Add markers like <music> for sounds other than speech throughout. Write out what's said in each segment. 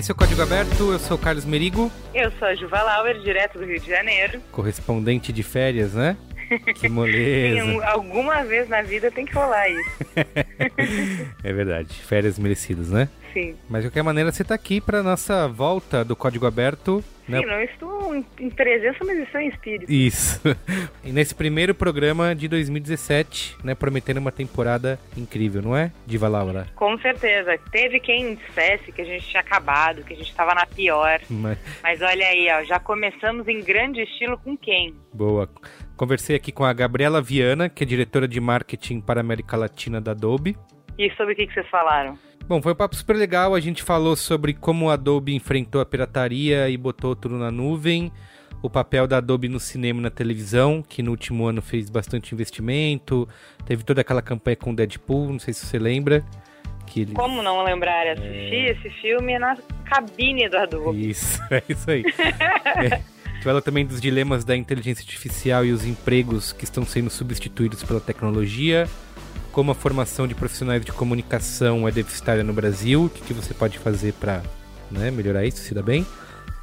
esse é o Código Aberto, eu sou o Carlos Merigo. Eu sou a Juva Lauer, direto do Rio de Janeiro. Correspondente de férias, né? <laughs> Que moleza. Sim, alguma vez na vida tem que rolar isso. <laughs> é verdade, férias merecidas, né? Sim. Mas de qualquer maneira você está aqui para nossa volta do Código Aberto. Sim, né? não estou em presença, mas estou em espírito. Isso. <laughs> E nesse primeiro programa de 2017, né, prometendo uma temporada incrível, não é, Diva Laura? Com certeza. Teve quem dissesse que a gente tinha acabado, que a gente estava na pior. Mas... mas olha aí, ó, já começamos em grande estilo com quem? Boa. Conversei aqui com a Gabriela Viana, que é diretora de marketing para a América Latina da Adobe. E sobre o que, que vocês falaram? Bom, foi um papo super legal. A gente falou sobre como a Adobe enfrentou a pirataria e botou tudo na nuvem. O papel da Adobe no cinema e na televisão, que no último ano fez bastante investimento. Teve toda aquela campanha com Deadpool, não sei se você lembra. Que ele... Como não lembrar? Assistir é... esse filme na cabine da Adobe. Isso, <laughs> é isso aí. é. <laughs> Fala também dos dilemas da inteligência artificial e os empregos que estão sendo substituídos pela tecnologia, como a formação de profissionais de comunicação é deficitária no Brasil, o que, que você pode fazer para né, melhorar isso, se dá bem.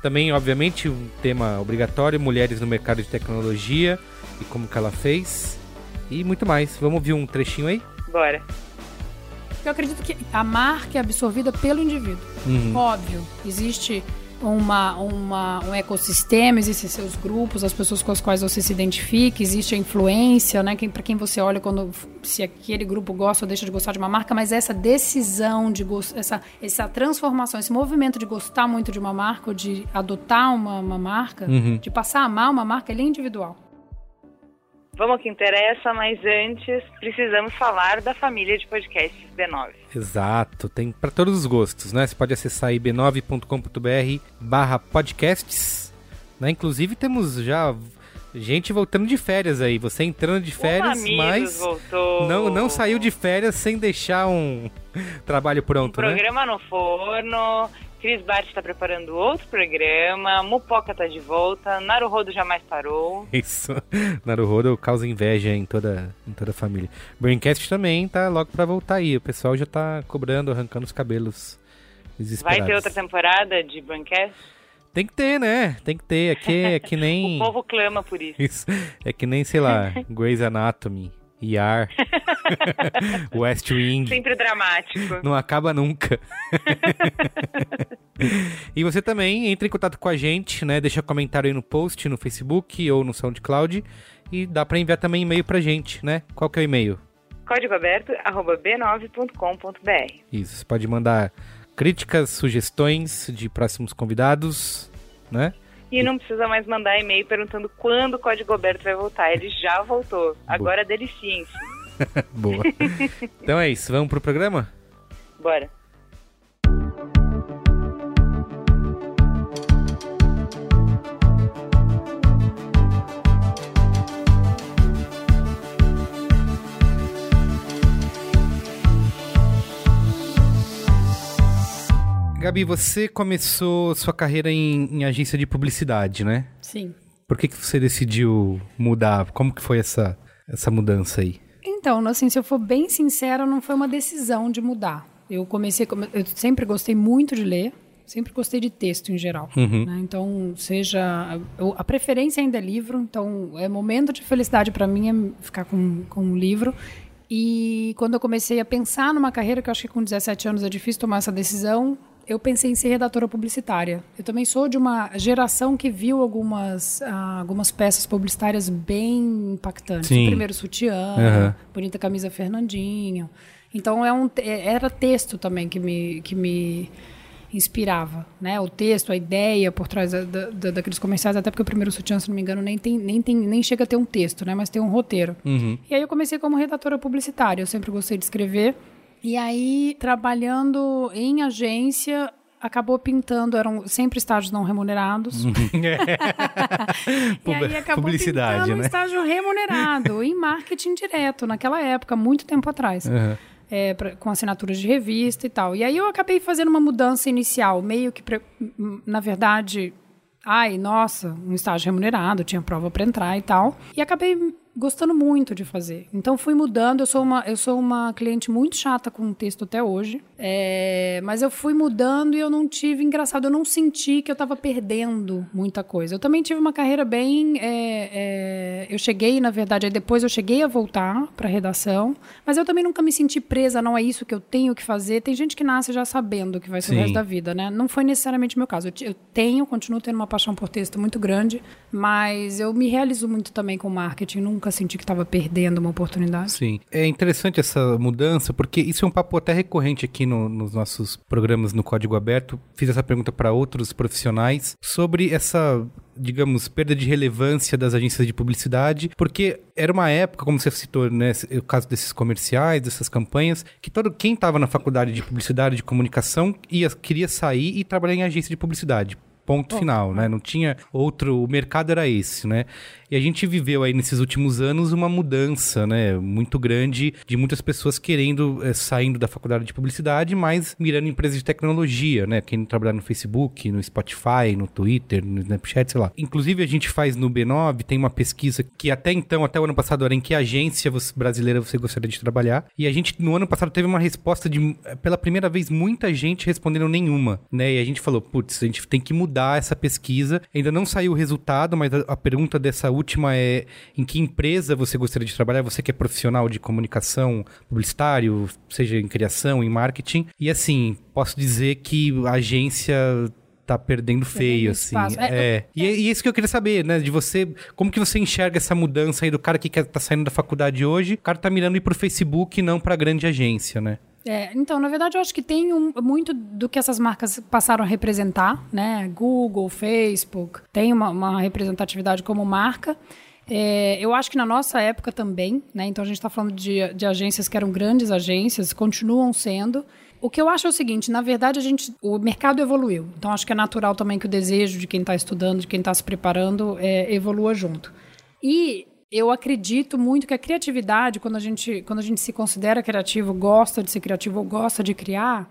Também, obviamente, um tema obrigatório, mulheres no mercado de tecnologia e como que ela fez. E muito mais. Vamos ouvir um trechinho aí? Bora. Eu acredito que a marca é absorvida pelo indivíduo. Uhum. Óbvio, existe uma, uma, um ecossistema, existem seus grupos, as pessoas com as quais você se identifica, existe a influência, né? Quem, para quem você olha quando se aquele grupo gosta ou deixa de gostar de uma marca, mas essa decisão de essa, essa transformação, esse movimento de gostar muito de uma marca ou de adotar uma, uma marca, uhum. de passar a amar uma marca, ele é individual. Vamos ao que interessa, mas antes precisamos falar da família de podcasts B9. Exato, tem para todos os gostos, né? Você pode acessar aí b9.com.br barra podcasts, né? Inclusive temos já gente voltando de férias aí, você entrando de férias, mas voltou. não não saiu de férias sem deixar um <laughs> trabalho pronto, um programa né? no forno, Cris Bart está preparando outro programa, Mupoca está de volta, Naruhodo jamais parou. <laughs> Isso, Naruhodo causa inveja em toda, em toda a família. Braincast também tá logo para voltar aí, o pessoal já tá cobrando, arrancando os cabelos Vai ter outra temporada de Braincast? Tem que ter, né? Tem que ter. Aqui é, é que <laughs> nem. o povo clama por isso. isso. É que nem, sei lá, <laughs> Grey's Anatomy. Yar. <laughs> West Wing. Sempre dramático. Não acaba nunca. <laughs> e você também entra em contato com a gente, né? Deixa comentário aí no post, no Facebook ou no SoundCloud. E dá para enviar também e-mail pra gente, né? Qual que é o e-mail? códigoaberto.b9.com.br Isso, você pode mandar críticas, sugestões de próximos convidados, né? E não precisa mais mandar e-mail perguntando quando o Código Aberto vai voltar. Ele já voltou. Agora deliciem-se. <laughs> Boa. então é isso. Vamos pro programa? Bora. Gabi, você começou sua carreira em, em, agência de publicidade, né? Sim. Por que, que você decidiu mudar? Como que foi essa, essa mudança aí? Então, assim, se eu for bem sincera, não foi uma decisão de mudar. Eu comecei, eu sempre gostei muito de ler, sempre gostei de texto em geral. Uhum. Né? Então, seja. a preferência ainda é livro, então é momento de felicidade para mim é ficar com, com um livro. E quando eu comecei a pensar numa carreira, que eu acho que com 17 anos é difícil tomar essa decisão, eu pensei em ser redatora publicitária. Eu também sou de uma geração que viu algumas, ah, algumas peças publicitárias bem impactantes. Sim. O primeiro sutiã, uhum. Bonita Camisa Fernandinho. Então é um, é, era texto também que me, que me inspirava, né? O texto, a ideia por trás da, da, daqueles comerciais, até porque o primeiro sutiã, se não me engano, nem, tem, nem, tem, nem chega a ter um texto, né? Mas tem um roteiro. Uhum. E aí eu comecei como redatora publicitária, eu sempre gostei de escrever. E aí, trabalhando em agência, acabou pintando, eram sempre estágios não remunerados. <laughs> <laughs> e aí acabou Publicidade, pintando né? um estágio remunerado em marketing direto, naquela época, muito tempo atrás. Uhum é, pra, com assinaturas de revista e tal. E aí eu acabei fazendo uma mudança inicial, meio que, na verdade, ai, nossa, um estágio remunerado, tinha prova para entrar e tal. E acabei gostando muito de fazer. Então fui mudando. Eu sou uma, eu sou uma cliente muito chata com o texto até hoje. É, mas eu fui mudando e eu não tive, engraçado, eu não senti que eu estava perdendo muita coisa. Eu também tive uma carreira bem. É, é, eu cheguei, na verdade, depois eu cheguei a voltar para redação, mas eu também nunca me senti presa, não é isso que eu tenho que fazer. Tem gente que nasce já sabendo que vai ser Sim. o resto da vida, né? Não foi necessariamente o meu caso. Eu, eu tenho, continuo tendo uma paixão por texto muito grande, mas eu me realizo muito também com marketing. Nunca senti que estava perdendo uma oportunidade. Sim. É interessante essa mudança, porque isso é um papo até recorrente aqui no, nos nossos programas no Código Aberto, fiz essa pergunta para outros profissionais sobre essa digamos, perda de relevância das agências de publicidade, porque era uma época, como você citou, né, o caso desses comerciais, dessas campanhas, que todo quem estava na faculdade de publicidade, de comunicação, ia, queria sair e trabalhar em agência de publicidade. Ponto final, né? Não tinha outro. O mercado era esse, né? E a gente viveu aí nesses últimos anos uma mudança, né, muito grande de muitas pessoas querendo, é, saindo da faculdade de publicidade, mas mirando empresas de tecnologia, né, quem trabalhar no Facebook, no Spotify, no Twitter, no Snapchat, sei lá. Inclusive a gente faz no B9, tem uma pesquisa que até então, até o ano passado, era em que agência brasileira você gostaria de trabalhar. E a gente, no ano passado, teve uma resposta de, pela primeira vez, muita gente respondendo nenhuma, né, e a gente falou, putz, a gente tem que mudar essa pesquisa. Ainda não saiu o resultado, mas a, a pergunta dessa última é em que empresa você gostaria de trabalhar? Você que é profissional de comunicação, publicitário, seja em criação, em marketing. E assim, posso dizer que a agência tá perdendo feio, assim. É, é. E, é, e isso que eu queria saber, né? De você, como que você enxerga essa mudança aí do cara que quer, tá saindo da faculdade hoje, o cara tá mirando ir pro Facebook e não pra grande agência, né? É, então, na verdade, eu acho que tem um, muito do que essas marcas passaram a representar, né? Google, Facebook, tem uma, uma representatividade como marca. É, eu acho que na nossa época também, né? Então a gente está falando de, de agências que eram grandes agências, continuam sendo. O que eu acho é o seguinte, na verdade a gente, o mercado evoluiu. Então acho que é natural também que o desejo de quem está estudando, de quem está se preparando, é, evolua junto. E eu acredito muito que a criatividade, quando a gente, quando a gente se considera criativo, gosta de ser criativo ou gosta de criar,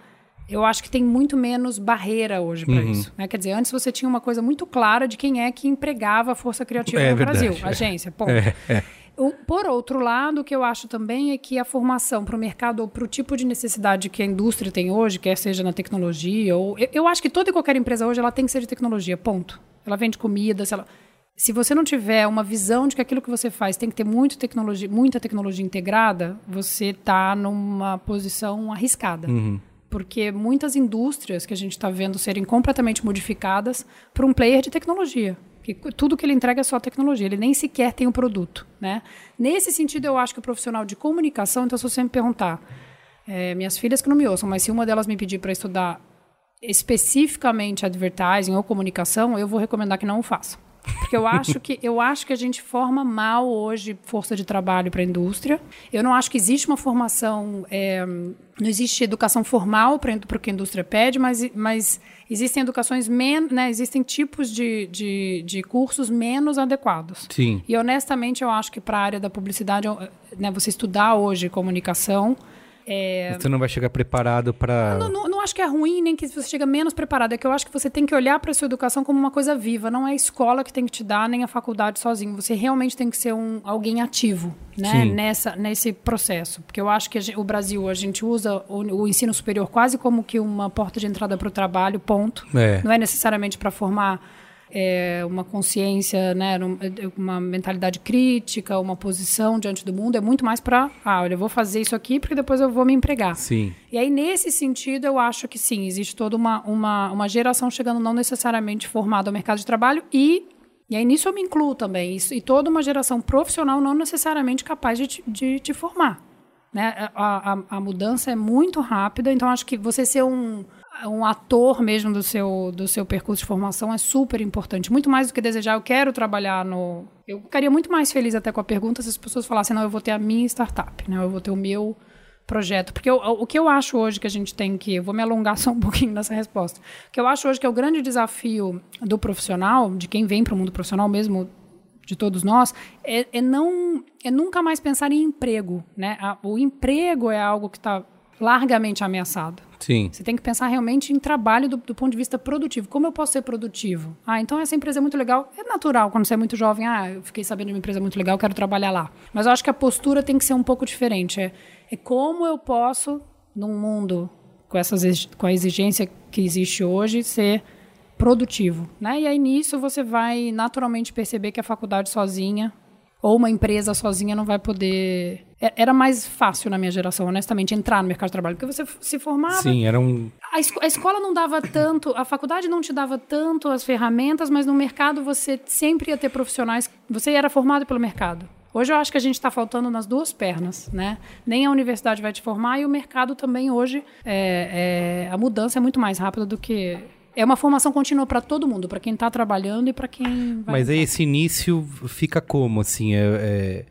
eu acho que tem muito menos barreira hoje para uhum. isso. Né? Quer dizer, antes você tinha uma coisa muito clara de quem é que empregava a força criativa é, no verdade, Brasil, é. agência, ponto. É, é. Por outro lado, o que eu acho também é que a formação para o mercado ou para o tipo de necessidade que a indústria tem hoje, quer seja na tecnologia, ou eu, eu acho que toda e qualquer empresa hoje ela tem que ser de tecnologia, ponto. Ela vende comida, se ela se você não tiver uma visão de que aquilo que você faz tem que ter muito tecnologia, muita tecnologia integrada, você está numa posição arriscada. Uhum. Porque muitas indústrias que a gente está vendo serem completamente modificadas por um player de tecnologia. Que tudo que ele entrega é só tecnologia, ele nem sequer tem o um produto. Né? Nesse sentido, eu acho que o profissional de comunicação, então, se você me perguntar, é, minhas filhas que não me ouçam, mas se uma delas me pedir para estudar especificamente advertising ou comunicação, eu vou recomendar que não o façam. Porque eu acho que eu acho que a gente forma mal hoje força de trabalho para a indústria. Eu não acho que existe uma formação, é, não existe educação formal para o que a indústria pede, mas, mas existem educações menos, né, existem tipos de, de, de, cursos menos adequados. Sim. E honestamente eu acho que para a área da publicidade, né, você estudar hoje comunicação é... Você não vai chegar preparado para. Não, não, não, acho que é ruim, nem que você chega menos preparado. É que eu acho que você tem que olhar para a sua educação como uma coisa viva. Não é a escola que tem que te dar, nem a faculdade sozinho. Você realmente tem que ser um, alguém ativo né? Nessa, nesse processo. Porque eu acho que gente, o Brasil, a gente usa o, o, ensino superior quase como que uma porta de entrada para o trabalho, ponto. É. Não é necessariamente para formar é, uma consciência, né, uma mentalidade crítica, uma posição diante do mundo, é muito mais para, ah, olha, eu vou fazer isso aqui porque depois eu vou me empregar. Sim. E aí, nesse sentido, eu acho que sim, existe toda uma, uma, uma geração chegando não necessariamente formada ao mercado de trabalho e e aí nisso eu me incluo também, isso, e toda uma geração profissional não necessariamente capaz de, de te formar. Né? A, a, a, mudança é muito rápida, então acho que você ser um um ator mesmo do seu, do seu percurso de formação é super importante. Muito mais do que desejar, eu quero trabalhar no. Eu ficaria muito mais feliz até com a pergunta se as pessoas falassem, não, eu vou ter a minha startup, né? Eu vou ter o meu projeto. Porque eu, o que eu acho hoje que a gente tem que. Eu vou me alongar <laughs> só um pouquinho nessa resposta. O que eu acho hoje que é o grande desafio do profissional, de quem vem para o mundo profissional mesmo, de todos nós, é, é, não. É nunca mais pensar em emprego. Né? o emprego é algo que está largamente ameaçado. Sim. Você tem que pensar realmente em trabalho do, do, ponto de vista produtivo. Como eu posso ser produtivo? Ah, então essa empresa é muito legal. É natural, quando você é muito jovem, ah, eu fiquei sabendo de uma empresa muito legal, quero trabalhar lá. Mas eu acho que a postura tem que ser um pouco diferente. É, é como eu posso, num mundo com, essas, com a exigência que existe hoje, ser produtivo. Né? E aí nisso você vai naturalmente perceber que a faculdade sozinha ou uma empresa sozinha não vai poder. É, era mais fácil na minha geração, honestamente, entrar no mercado de trabalho, porque você se formava. Sim, era um. A, esco a escola não dava tanto, a faculdade não te dava tanto as ferramentas, mas no mercado você sempre ia ter profissionais. Você era formado pelo mercado. Hoje eu acho que a gente está faltando nas duas pernas, né? Nem a universidade vai te formar e o mercado também hoje é, é, a mudança é muito mais rápida do que é uma formação contínua para todo mundo, para quem está trabalhando e para quem vai. Mas aí esse início fica como? Assim, é,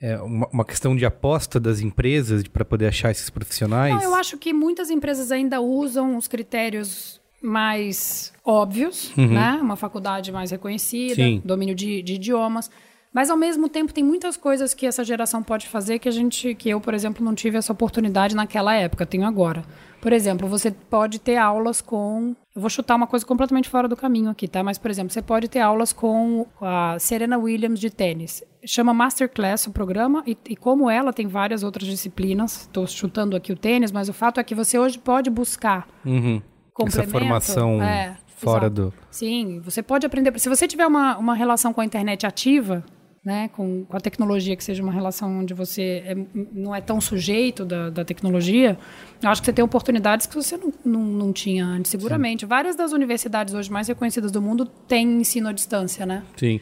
é, é uma, uma, questão de aposta das empresas para poder achar esses profissionais? Não, eu acho que muitas empresas ainda usam os critérios mais óbvios, uhum. né? Uma faculdade mais reconhecida, Sim. domínio de, de idiomas. Mas ao mesmo tempo tem muitas coisas que essa geração pode fazer que a gente, que eu, por exemplo, não tive essa oportunidade naquela época, tenho agora. Por exemplo, você pode ter aulas com. Eu vou chutar uma coisa completamente fora do caminho aqui, tá? Mas, por exemplo, você pode ter aulas com a Serena Williams de tênis. Chama Masterclass o programa, e, e como ela tem várias outras disciplinas, estou chutando aqui o tênis, mas o fato é que você hoje pode buscar uhum. Essa formação é, fora exato. do. Sim, você pode aprender. Se você tiver uma, uma relação com a internet ativa, né, com, com, a tecnologia, que seja uma relação onde você é, não é tão sujeito da, da, tecnologia, eu acho que você tem oportunidades que você não, não, não tinha antes, seguramente. Sim. Várias das universidades hoje mais reconhecidas do mundo têm ensino à distância, né? Sim.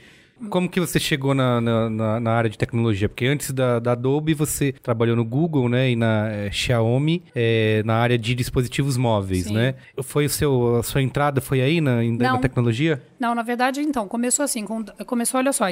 Como que você chegou na, na, na, área de tecnologia? Porque antes da, da, Adobe você trabalhou no Google, né? E na é, Xiaomi, é, na área de dispositivos móveis, Sim. né? Foi o seu, a sua entrada foi aí na, na tecnologia? Não, na verdade, então, começou assim, com, começou, olha só,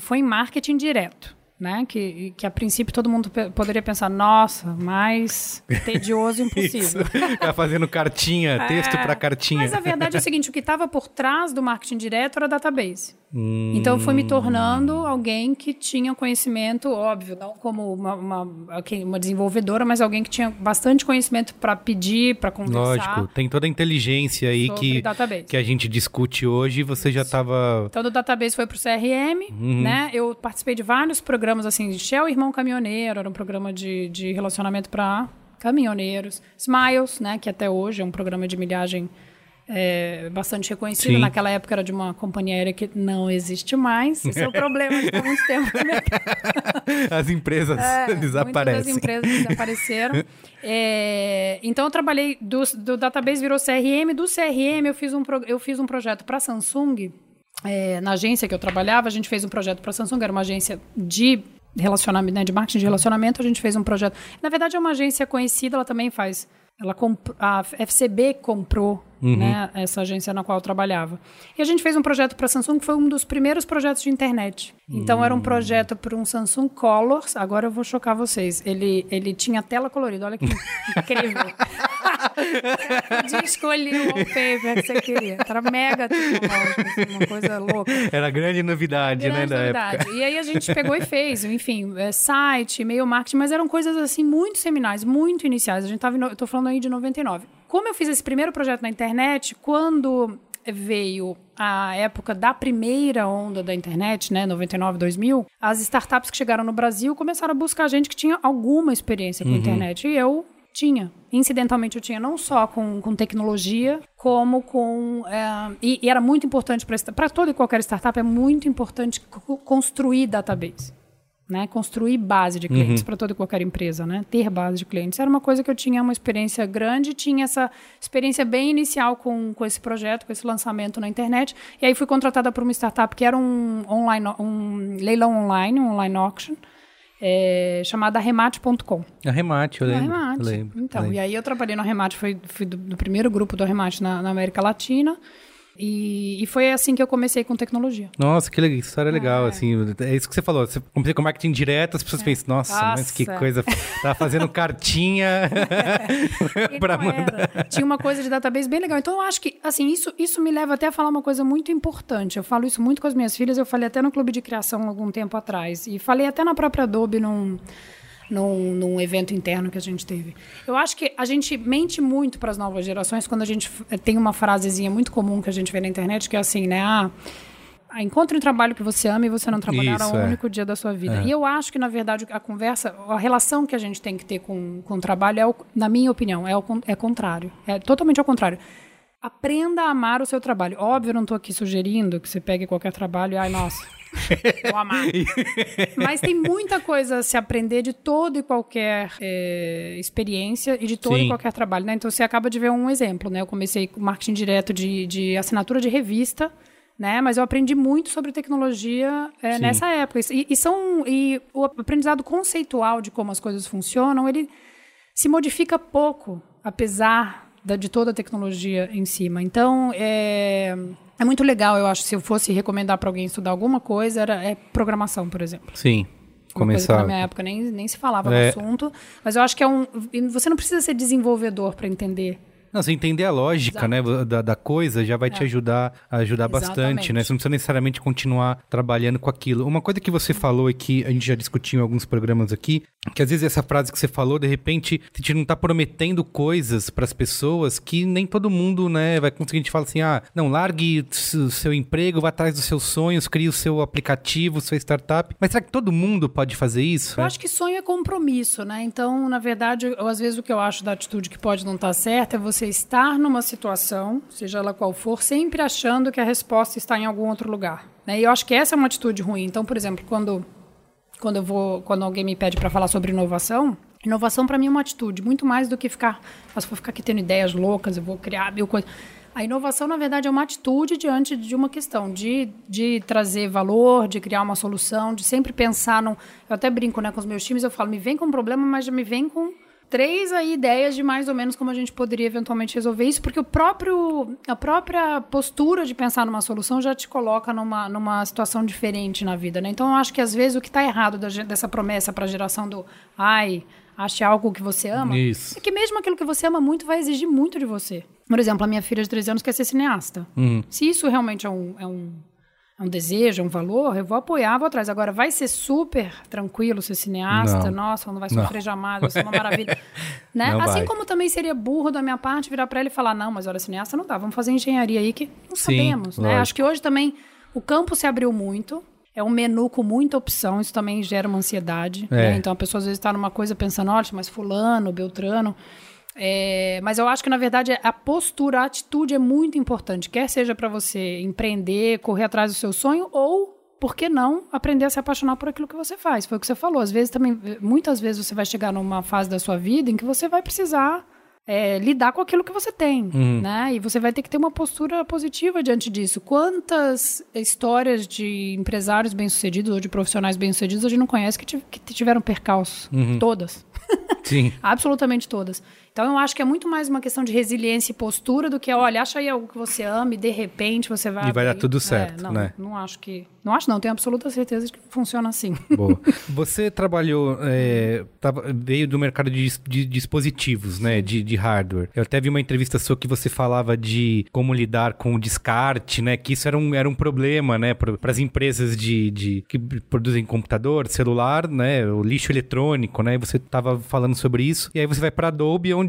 foi em marketing direto né? Que, que a princípio todo mundo poderia pensar, nossa, mais tedioso <laughs> impossível. tá fazendo cartinha, é, texto para cartinha. Mas a verdade é o seguinte, o que estava por trás do marketing direto era database. Hum. Então eu fui me tornando alguém que tinha conhecimento, óbvio, não como uma, uma, uma desenvolvedora, mas alguém que tinha bastante conhecimento para pedir, para conversar. Lógico, tem toda a inteligência aí que, que a gente discute hoje e você Isso. já estava... Então do database foi para o CRM, uhum. né? Eu participei de vários programas programas assim, Shell Irmão Caminhoneiro, era um programa de, de relacionamento para caminhoneiros. Smiles, né, que até hoje é um programa de milhagem é, bastante reconhecido. Sim. Naquela época era de uma companhia aérea que não existe mais. <laughs> Esse é o problema de ter muito tempo. As empresas é, desaparecem. As empresas desapareceram. <laughs> É, então eu trabalhei do, do database virou CRM, do CRM eu fiz um, eu fiz um projeto para Samsung é, na agência que eu trabalhava, a gente fez um projeto para a Samsung, era uma agência de relacionamento, né, de marketing de relacionamento, a gente fez um projeto. Na verdade, é uma agência conhecida, ela também faz. Ela comp, a FCB comprou uhum. né, essa agência na qual eu trabalhava. E a gente fez um projeto para a Samsung que foi um dos primeiros projetos de internet. Então uhum. era um hum. projeto para um Samsung Colors. Agora eu vou chocar vocês. Ele, ele tinha tela colorida. Olha que incrível. <laughs> Podia escolher o wallpaper que você queria. Era mega tecnológico, assim, uma coisa louca. Era grande novidade, grande né, da novidade. época. E aí a gente pegou e fez, enfim, é, site, e-mail marketing, mas eram coisas assim muito seminais, muito iniciais. A gente tava, eu tô falando aí de 99. Como eu fiz esse primeiro projeto na internet, quando veio a época da primeira onda da internet, né, 99, 2000, as startups que chegaram no Brasil começaram a buscar gente que tinha alguma experiência com uhum. internet. E eu tinha. Incidentalmente, eu tinha não só com, com tecnologia, como com. É, e, e, era muito importante para toda e qualquer startup, é muito importante construir database né, construir base de clientes uhum. para toda e qualquer empresa, né, ter base de clientes. Era uma coisa que eu tinha uma experiência grande, tinha essa experiência bem inicial com, com esse projeto, com esse lançamento na internet. E aí fui contratada por uma startup que era um online, um leilão online, um online auction. é, chamada Remate.com. A Remate, eu lembro. A Remate. Eu lembro, então, lembro. e aí eu trabalhei no Remate, fui, fui do, do, primeiro grupo do Remate na, na América Latina. E, e, foi assim que eu comecei com tecnologia. Nossa, que legal, história é. legal, assim. É isso que você falou. Você comecei com marketing direto, as pessoas é. pensam, nossa, nossa, mas que coisa. Tava fazendo cartinha <laughs> para mandar. Tinha uma coisa de database bem legal. Então eu acho que, assim, isso, isso me leva até a falar uma coisa muito importante. Eu falo isso muito com as minhas filhas, eu falei até no clube de criação algum tempo atrás. E falei até na própria Adobe num num, num evento interno que a gente teve. Eu acho que a gente mente muito para as novas gerações quando a gente tem uma frasezinha muito comum que a gente vê na internet que é assim, né? Ah, encontre um trabalho que você ama e você não trabalhará um é. único dia da sua vida. É. E eu acho que, na verdade, a conversa, a relação que a gente tem que ter com, com o trabalho, é o, na minha opinião, é o é contrário. É totalmente ao contrário. Aprenda a amar o seu trabalho. Óbvio, eu não estou aqui sugerindo que você pegue qualquer trabalho e, ai, nossa, <laughs> Vou amar. Mas tem muita coisa a se aprender de toda e qualquer é, experiência e de todo Sim. e qualquer trabalho, né? Então você acaba de ver um exemplo, né? Eu comecei com marketing direto de, de assinatura de revista, né? Mas eu aprendi muito sobre tecnologia é, nessa época. E, e, são e o aprendizado conceitual de como as coisas funcionam, ele se modifica pouco, apesar da, de toda a tecnologia em cima. Então, é, é muito legal, eu acho, se eu fosse recomendar para alguém estudar alguma coisa, era é programação, por exemplo. Sim. Começar. na minha época nem, nem se falava é. no assunto. Mas eu acho que é um. Você não precisa ser desenvolvedor para entender não, você entender a lógica, né, da, da, coisa já vai é. te ajudar a ajudar Exatamente. bastante, né? Você não precisa necessariamente continuar trabalhando com aquilo. Uma coisa que você falou e que a gente já discutiu em alguns programas aqui, que às vezes essa frase que você falou, de repente, a gente não tá prometendo coisas para as pessoas que nem todo mundo, né, vai conseguir. A gente fala assim: "Ah, não, largue o seu emprego, vá atrás dos seus sonhos, crie o seu aplicativo, sua startup". Mas será que todo mundo pode fazer isso? Eu é? acho que sonho é compromisso, né? Então, na verdade, eu, às vezes o que eu acho da atitude que pode não estar tá certa é você você estar numa situação, seja ela qual for, sempre achando que a resposta está em algum outro lugar. Né? E eu acho que essa é uma atitude ruim. Então, por exemplo, quando, quando, eu vou, quando alguém me pede para falar sobre inovação, inovação para mim é uma atitude, muito mais do que ficar, mas vou ficar aqui tendo ideias loucas, eu vou criar mil coisas. A inovação, na verdade, é uma atitude diante de uma questão, de, de trazer valor, de criar uma solução, de sempre pensar num. Eu até brinco né, com os meus times, eu falo, me vem com um problema, mas me vem com três aí ideias de mais ou menos como a gente poderia eventualmente resolver isso, porque o próprio, a própria postura de pensar numa solução já te coloca numa, numa situação diferente na vida, né? Então eu acho que às vezes o que está errado da, dessa promessa para a geração do ai, ache algo que você ama, isso. é que mesmo aquilo que você ama muito vai exigir muito de você. Por exemplo, a minha filha de 13 anos quer ser cineasta. Uhum. Se isso realmente é um, é um um desejo, um valor, eu vou apoiar, vou atrás. Agora, vai ser super tranquilo ser cineasta? Não. Nossa, não vai sofrer não. jamais, vai ser uma maravilha. <laughs> né? Assim vai. como também seria burro da minha parte virar para ele e falar: não, mas olha, cineasta não dá, vamos fazer engenharia aí que não Sim, sabemos. Né? Acho que hoje também o campo se abriu muito. É um menu com muita opção, isso também gera uma ansiedade. É. Né? Então a pessoa às vezes está numa coisa pensando, olha, mas fulano, Beltrano. É, mas eu acho que, na verdade, a postura, a atitude é muito importante. Quer seja para você empreender, correr atrás do seu sonho, ou, por que não, aprender a se apaixonar por aquilo que você faz. Foi o que você falou. Às vezes também, muitas vezes você vai chegar numa fase da sua vida em que você vai precisar é, lidar com aquilo que você tem, uhum. né? E você vai ter que ter uma postura positiva diante disso. Quantas histórias de empresários bem-sucedidos ou de profissionais bem-sucedidos a gente não conhece que, que tiveram percalços? Uhum. Todas. Sim. <laughs> Absolutamente todas. Então eu acho que é muito mais uma questão de resiliência e postura do que, olha, acha aí algo que você ama e de repente você vai. E vai dar tudo certo, é, não, né? Não acho que. Não acho, não, tenho absoluta certeza de que funciona assim. Boa. <laughs> Você trabalhou, é, tava, veio do mercado de, de dispositivos, né? De, de, hardware. Eu até vi uma entrevista sua que você falava de como lidar com o descarte, né? Que isso era um, era um problema, né? Para as empresas de, de, que produzem computador, celular, né? O lixo eletrônico, né? E você estava falando sobre isso. E aí você vai para Adobe, onde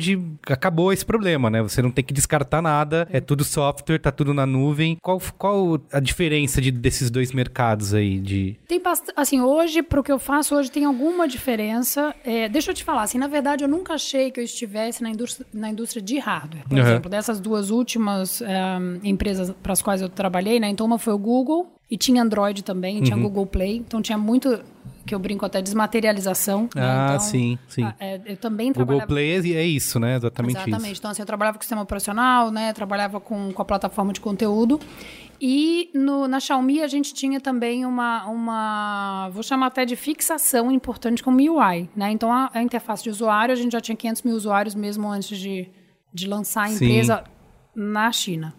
acabou esse problema, né? Você não tem que descartar nada, é tudo software, tá tudo na nuvem. Qual, qual a diferença de, desses dois mercados aí? De... Tem bastante. Assim, hoje, pro que eu faço hoje, tem alguma diferença. É, deixa eu te falar, assim, na verdade, eu nunca achei que eu estivesse na indústria, na indústria de hardware. Por uhum. exemplo, dessas duas últimas eh, empresas para as quais eu trabalhei, né? Então, uma foi o Google e tinha Android também, tinha uhum. Google Play. Então, tinha muito que eu brinco até desmaterialização. Né? Ah, então, sim, sim. É, eu também Google trabalhava... Play é, é isso, né? Exatamente, Exatamente. Isso. Então, assim, eu trabalhava com o sistema operacional, né? Trabalhava com, com a plataforma de conteúdo. E no, na Xiaomi a gente tinha também uma, uma, vou chamar até de fixação importante com o MIUI, né? Então a, a, interface de usuário, a gente já tinha 500 mil usuários mesmo antes de, de lançar a empresa Sim. na China.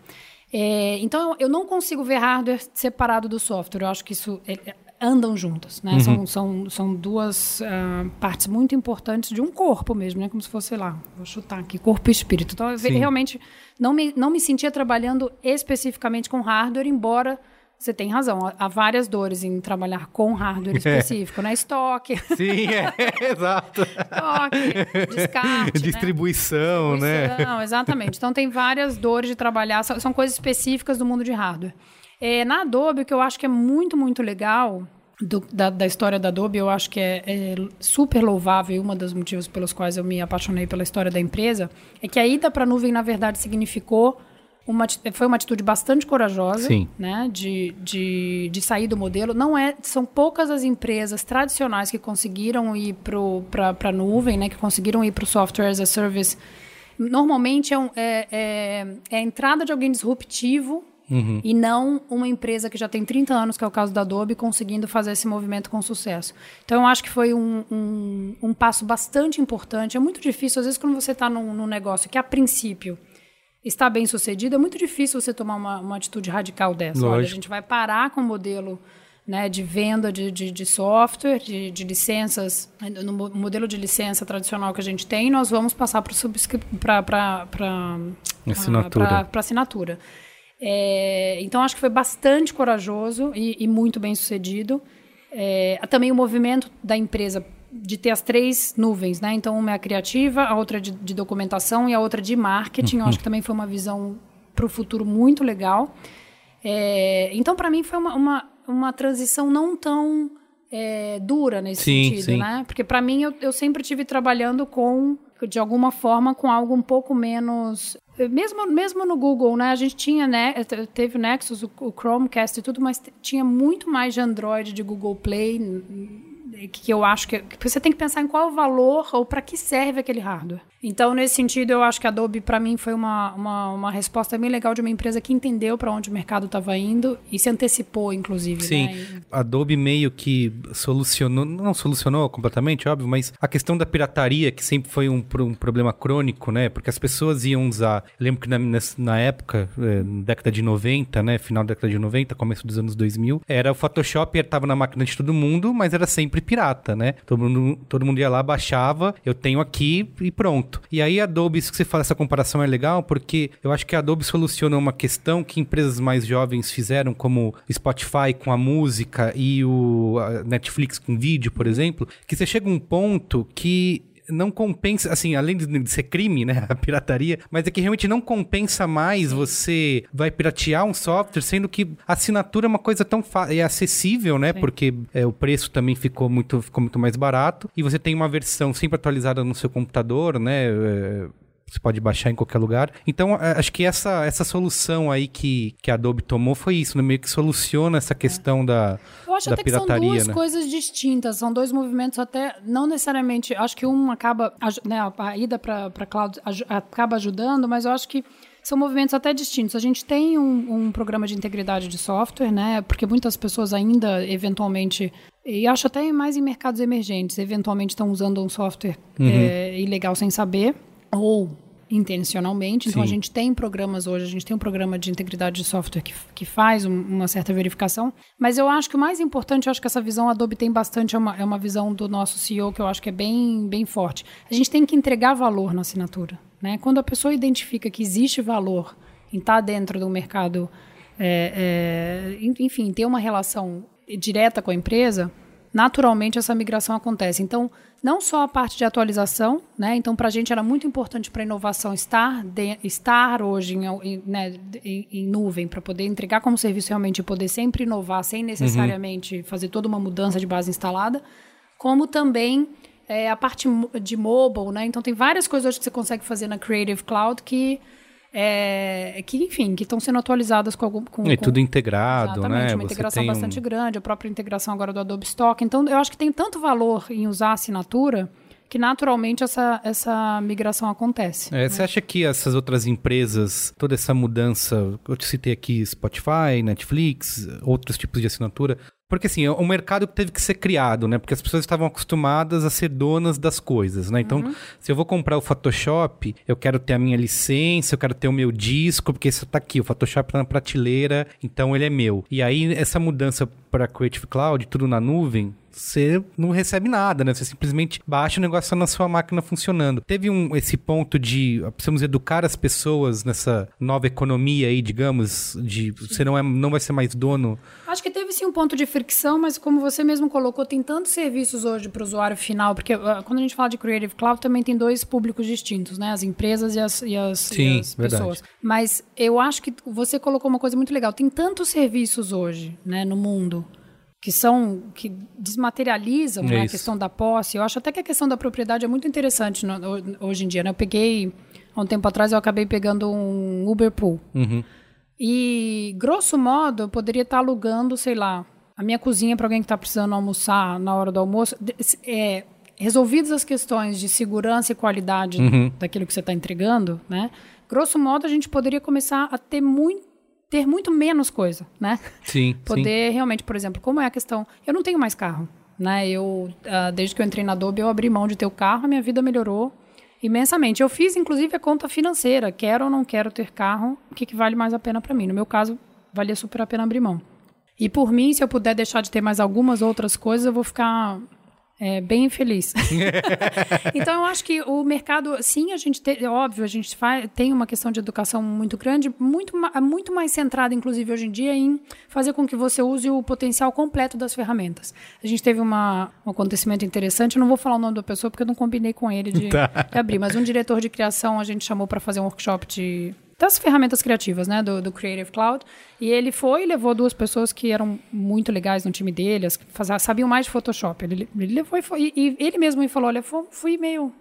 É, então eu não consigo ver hardware separado do software. Eu acho que isso é, andam juntas, né? Uhum. São, são, são duas uh, partes muito importantes de um corpo mesmo, né? Como se fosse, sei lá, vou chutar aqui, corpo e espírito. Então, eu realmente não me, não me sentia trabalhando especificamente com hardware, embora você tem razão. Há várias dores em trabalhar com hardware é. <laughs> específico, né? Estoque. Sim, é, <laughs> exato. Estoque, descarte. Distribuição, né? Distribuição, né? exatamente. Então tem várias dores de trabalhar, são, são coisas específicas do mundo de hardware. É, na Adobe, o que eu acho que é muito, muito legal do, da, da, história da Adobe, eu acho que é, é, super louvável e um dos motivos pelos quais eu me apaixonei pela história da empresa é que a ida para a nuvem, na verdade, significou uma, foi uma atitude bastante corajosa, Sim. né, de, de, de sair do modelo. Não é, são poucas as empresas tradicionais que conseguiram ir para a nuvem, né, que conseguiram ir para o software as a service. Normalmente é, um, é, é, é a entrada de alguém disruptivo Uhum. E não uma empresa que já tem 30 anos, que é o caso da Adobe, conseguindo fazer esse movimento com sucesso. Então, eu acho que foi um, um, um passo bastante importante. É muito difícil, às vezes, quando você está num, num, negócio que, a princípio, está bem sucedido, é muito difícil você tomar uma, uma atitude radical dessa. Lógico. Olha, a gente vai parar com o modelo né, de venda de, de, de software, de, de, licenças, no modelo de licença tradicional que a gente tem, nós vamos passar para assinatura. assinatura. É, então, acho que foi bastante corajoso e, e muito bem sucedido. É, também o movimento da empresa de ter as três nuvens, né? Então, uma é a criativa, a outra de, de documentação e a outra de marketing. Uhum. Eu acho que também foi uma visão para o futuro muito legal. É, então, para mim, foi uma, uma, uma, transição não tão é, dura nesse sim, sentido, sim. né? Porque, para mim, eu, eu sempre tive trabalhando com de alguma forma com algo um pouco menos mesmo, mesmo no Google, né? A gente tinha, né? Teve o Nexus, o, o Chromecast e tudo, mas tinha muito mais de Android, de Google Play, que eu acho que, que você tem que pensar em qual o valor ou para que serve aquele hardware. Então, nesse sentido, eu acho que a Adobe, para mim, foi uma, uma, uma, resposta bem legal de uma empresa que entendeu para onde o mercado estava indo e se antecipou, inclusive. Sim, né? Adobe meio que solucionou, não solucionou completamente, óbvio, mas a questão da pirataria, que sempre foi um, um problema crônico, né? Porque as pessoas iam usar. Lembro que na, na época, é, década de 90, né? Final da década de 90, começo dos anos 2000, era o Photoshop, estava na máquina de todo mundo, mas era sempre pirata, né? Todo mundo, todo mundo ia lá, baixava, eu tenho aqui e pronto. E aí Adobe, isso que você fala, essa comparação é legal, porque eu acho que a Adobe soluciona uma questão que empresas mais jovens fizeram, como Spotify com a música e o Netflix com vídeo, por exemplo, que você chega a um ponto que não compensa, assim, além de ser crime, né, <laughs> a pirataria, mas é que realmente não compensa mais você vai piratear um software, sendo que a assinatura é uma coisa tão é acessível, né, Sim. porque é, o preço também ficou muito, ficou muito mais barato, e você tem uma versão sempre atualizada no seu computador, né, é, você pode baixar em qualquer lugar. Então, é, acho que essa, essa solução aí que, que a Adobe tomou foi isso, né? meio que soluciona essa questão é. da, Eu acho da até pirataria, que são duas né? coisas distintas, são dois movimentos até, não necessariamente, acho que um acaba, né, a ida para cloud acaba ajudando, mas eu acho que são movimentos até distintos. A gente tem um, um, programa de integridade de software, né? Porque muitas pessoas ainda, eventualmente, e acho até mais em mercados emergentes, eventualmente estão usando um software uhum. é, ilegal sem saber, ou intencionalmente. Então, Sim. a gente tem programas hoje, a gente tem um programa de integridade de software que, que faz um, uma certa verificação. Mas eu acho que o mais importante, eu acho que essa visão Adobe tem bastante, é uma, é uma visão do nosso CEO que eu acho que é bem, bem forte. A gente tem que entregar valor na assinatura. Né? Quando a pessoa identifica que existe valor em estar dentro do mercado, é, é, enfim, ter uma relação direta com a empresa, naturalmente essa migração acontece. Então, não só a parte de atualização, né? Então, para a gente era muito importante para a inovação estar, de, estar hoje em, em, né, em, em nuvem, para poder entregar como serviço realmente e poder sempre inovar sem necessariamente uhum. fazer toda uma mudança de base instalada, como também é, a parte de mobile, né? Então, tem várias coisas hoje que você consegue fazer na Creative Cloud que é, que, enfim, que estão sendo atualizadas com algum. Com, e tudo integrado, exatamente, né? Uma integração bastante um... grande, a própria integração agora do Adobe Stock. Então, eu acho que tem tanto valor em usar a assinatura que naturalmente essa, essa migração acontece. É, né? Você acha que essas outras empresas, toda essa mudança, eu te citei aqui Spotify, Netflix, outros tipos de assinatura, porque assim, é um mercado que teve que ser criado, né? Porque as pessoas estavam acostumadas a ser donas das coisas, né? Então, uhum. se eu vou comprar o Photoshop, eu quero ter a minha licença, eu quero ter o meu disco, porque isso tá aqui, o Photoshop tá na prateleira, então ele é meu. E aí, essa mudança para Creative Cloud, tudo na nuvem, você não recebe nada, né? Você simplesmente baixa o negócio na sua máquina funcionando. Teve um, esse ponto de precisamos educar as pessoas nessa nova economia aí, digamos, de você não, é, não vai ser mais dono. Acho que teve sim um ponto de fricção, mas como você mesmo colocou, tem tantos serviços hoje para o usuário final, porque uh, quando a gente fala de Creative Cloud também tem dois públicos distintos, né? As empresas e as, e as, sim, e as pessoas. Mas eu acho que você colocou uma coisa muito legal. Tem tantos serviços hoje, né, no mundo que são que desmaterializam né, a questão da posse. Eu acho até que a questão da propriedade é muito interessante no, hoje em dia. Né? Eu peguei há um tempo atrás eu acabei pegando um Uber Pool uhum. e grosso modo eu poderia estar alugando, sei lá, a minha cozinha para alguém que está precisando almoçar na hora do almoço. É, resolvidas as questões de segurança e qualidade uhum. daquilo que você está entregando, né? Grosso modo a gente poderia começar a ter muito ter muito menos coisa, né? <laughs> Sim. Poder sim. realmente, por exemplo, como é a questão. Eu não tenho mais carro, né? Eu, uh, desde que eu entrei na Adobe, eu abri mão de ter o carro, a minha vida melhorou imensamente. Eu fiz, inclusive, a conta financeira. Quero ou não quero ter carro, o que, que vale mais a pena para mim? No meu caso, valia super a pena abrir mão. E por mim, se eu puder deixar de ter mais algumas outras coisas, eu vou ficar é, bem infeliz. <laughs> então, eu acho que o mercado, sim, a gente tem, óbvio, a gente faz, tem uma questão de educação muito grande, muito, muito mais centrada, inclusive, hoje em dia, em fazer com que você use o potencial completo das ferramentas. A gente teve uma, um acontecimento interessante, eu não vou falar o nome da pessoa porque eu não combinei com ele de, tá. de abrir, mas um diretor de criação a gente chamou para fazer um workshop de das ferramentas criativas, né, do, do, Creative Cloud. E ele foi e levou duas pessoas que eram muito legais no time dele, as, sabiam mais de Photoshop. Ele, ele levou e, foi, e, e ele mesmo me falou, olha, fui meio...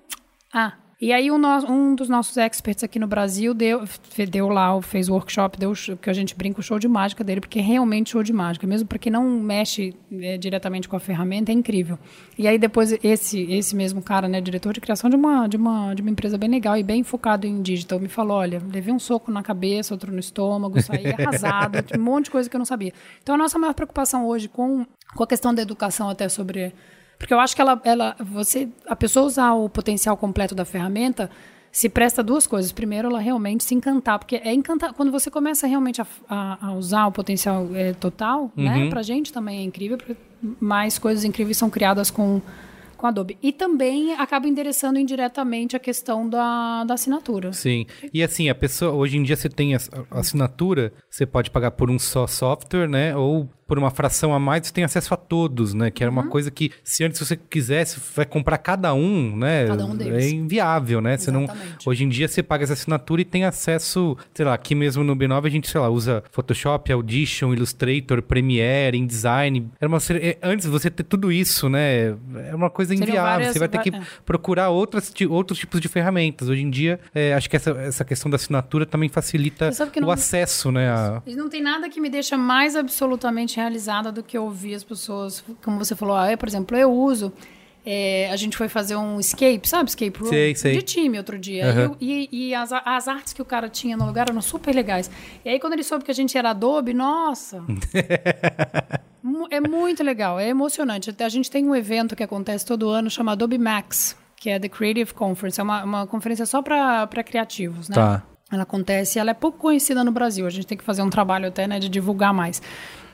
Ah, e aí um, um, dos nossos experts aqui no Brasil deu, deu lá, fez o workshop, deu que a gente brinca o show de mágica dele, porque é realmente show de mágica, mesmo para quem não mexe é, diretamente com a ferramenta, é incrível. E aí depois esse esse mesmo cara, né, diretor de criação de uma de uma de uma empresa bem legal e bem focado em digital, me falou, olha, levei um soco na cabeça, outro no estômago, saí arrasado, <laughs> um monte de coisa que eu não sabia. Então a nossa maior preocupação hoje com com a questão da educação até sobre porque eu acho que ela, ela, você, a pessoa usar o potencial completo da ferramenta se presta duas coisas. Primeiro, ela realmente se encantar, porque é encantar quando você começa realmente a, a, a usar o potencial é, total, né? uhum. né? Para gente também é incrível, porque mais coisas incríveis são criadas com com Adobe. E também acaba endereçando indiretamente a questão da, da assinatura. Sim. E assim, a pessoa, hoje em dia você tem a, a assinatura, você pode pagar por um só software, né? Ou por uma fração a mais, você tem acesso a todos, né? Que era uma uhum. coisa que, se antes você quisesse, vai comprar cada um, né? Cada um deles. É inviável, né? Você não, hoje em dia você paga essa assinatura e tem acesso, sei lá, aqui mesmo no B9 a gente, sei lá, usa Photoshop, Audition, Illustrator, Premiere, InDesign. Era uma, é, antes você ter tudo isso, né? É uma coisa inviável. Várias, você vai ter que é. procurar outras, outros tipos de ferramentas. Hoje em dia, é, acho que essa, essa questão da assinatura também facilita o não, acesso, né? A... Não tem nada que me deixa mais absolutamente realizada do que ouvir as pessoas, como você falou, ah, eu, por exemplo, eu uso. É, a gente foi fazer um escape, sabe? Escape room sei, sei. de time outro dia. Uhum. Eu, e, e as, as, artes que o cara tinha no lugar eram super legais. E aí, quando ele soube que a gente era Adobe, nossa! <laughs> é muito legal, é emocionante. A gente tem um evento que acontece todo ano chamado Adobe Max, que é The Creative Conference. É uma, uma conferência só para criativos, né? Tá. Ela acontece, ela é pouco conhecida no Brasil. A gente tem que fazer um trabalho até né, de divulgar mais.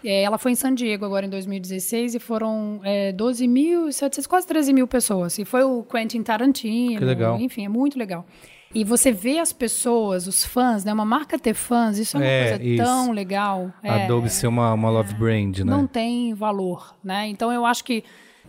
É, ela foi em San Diego agora em 2016 e foram é, 12.700, quase 13 mil pessoas. E foi o Quentin Tarantino. Que legal. Enfim, é muito legal. E você vê as pessoas, os fãs, né? Uma marca ter fãs, isso é uma é, coisa isso. tão legal. A Adobe é, ser uma, uma love brand, né? Não tem valor, né? Então eu acho que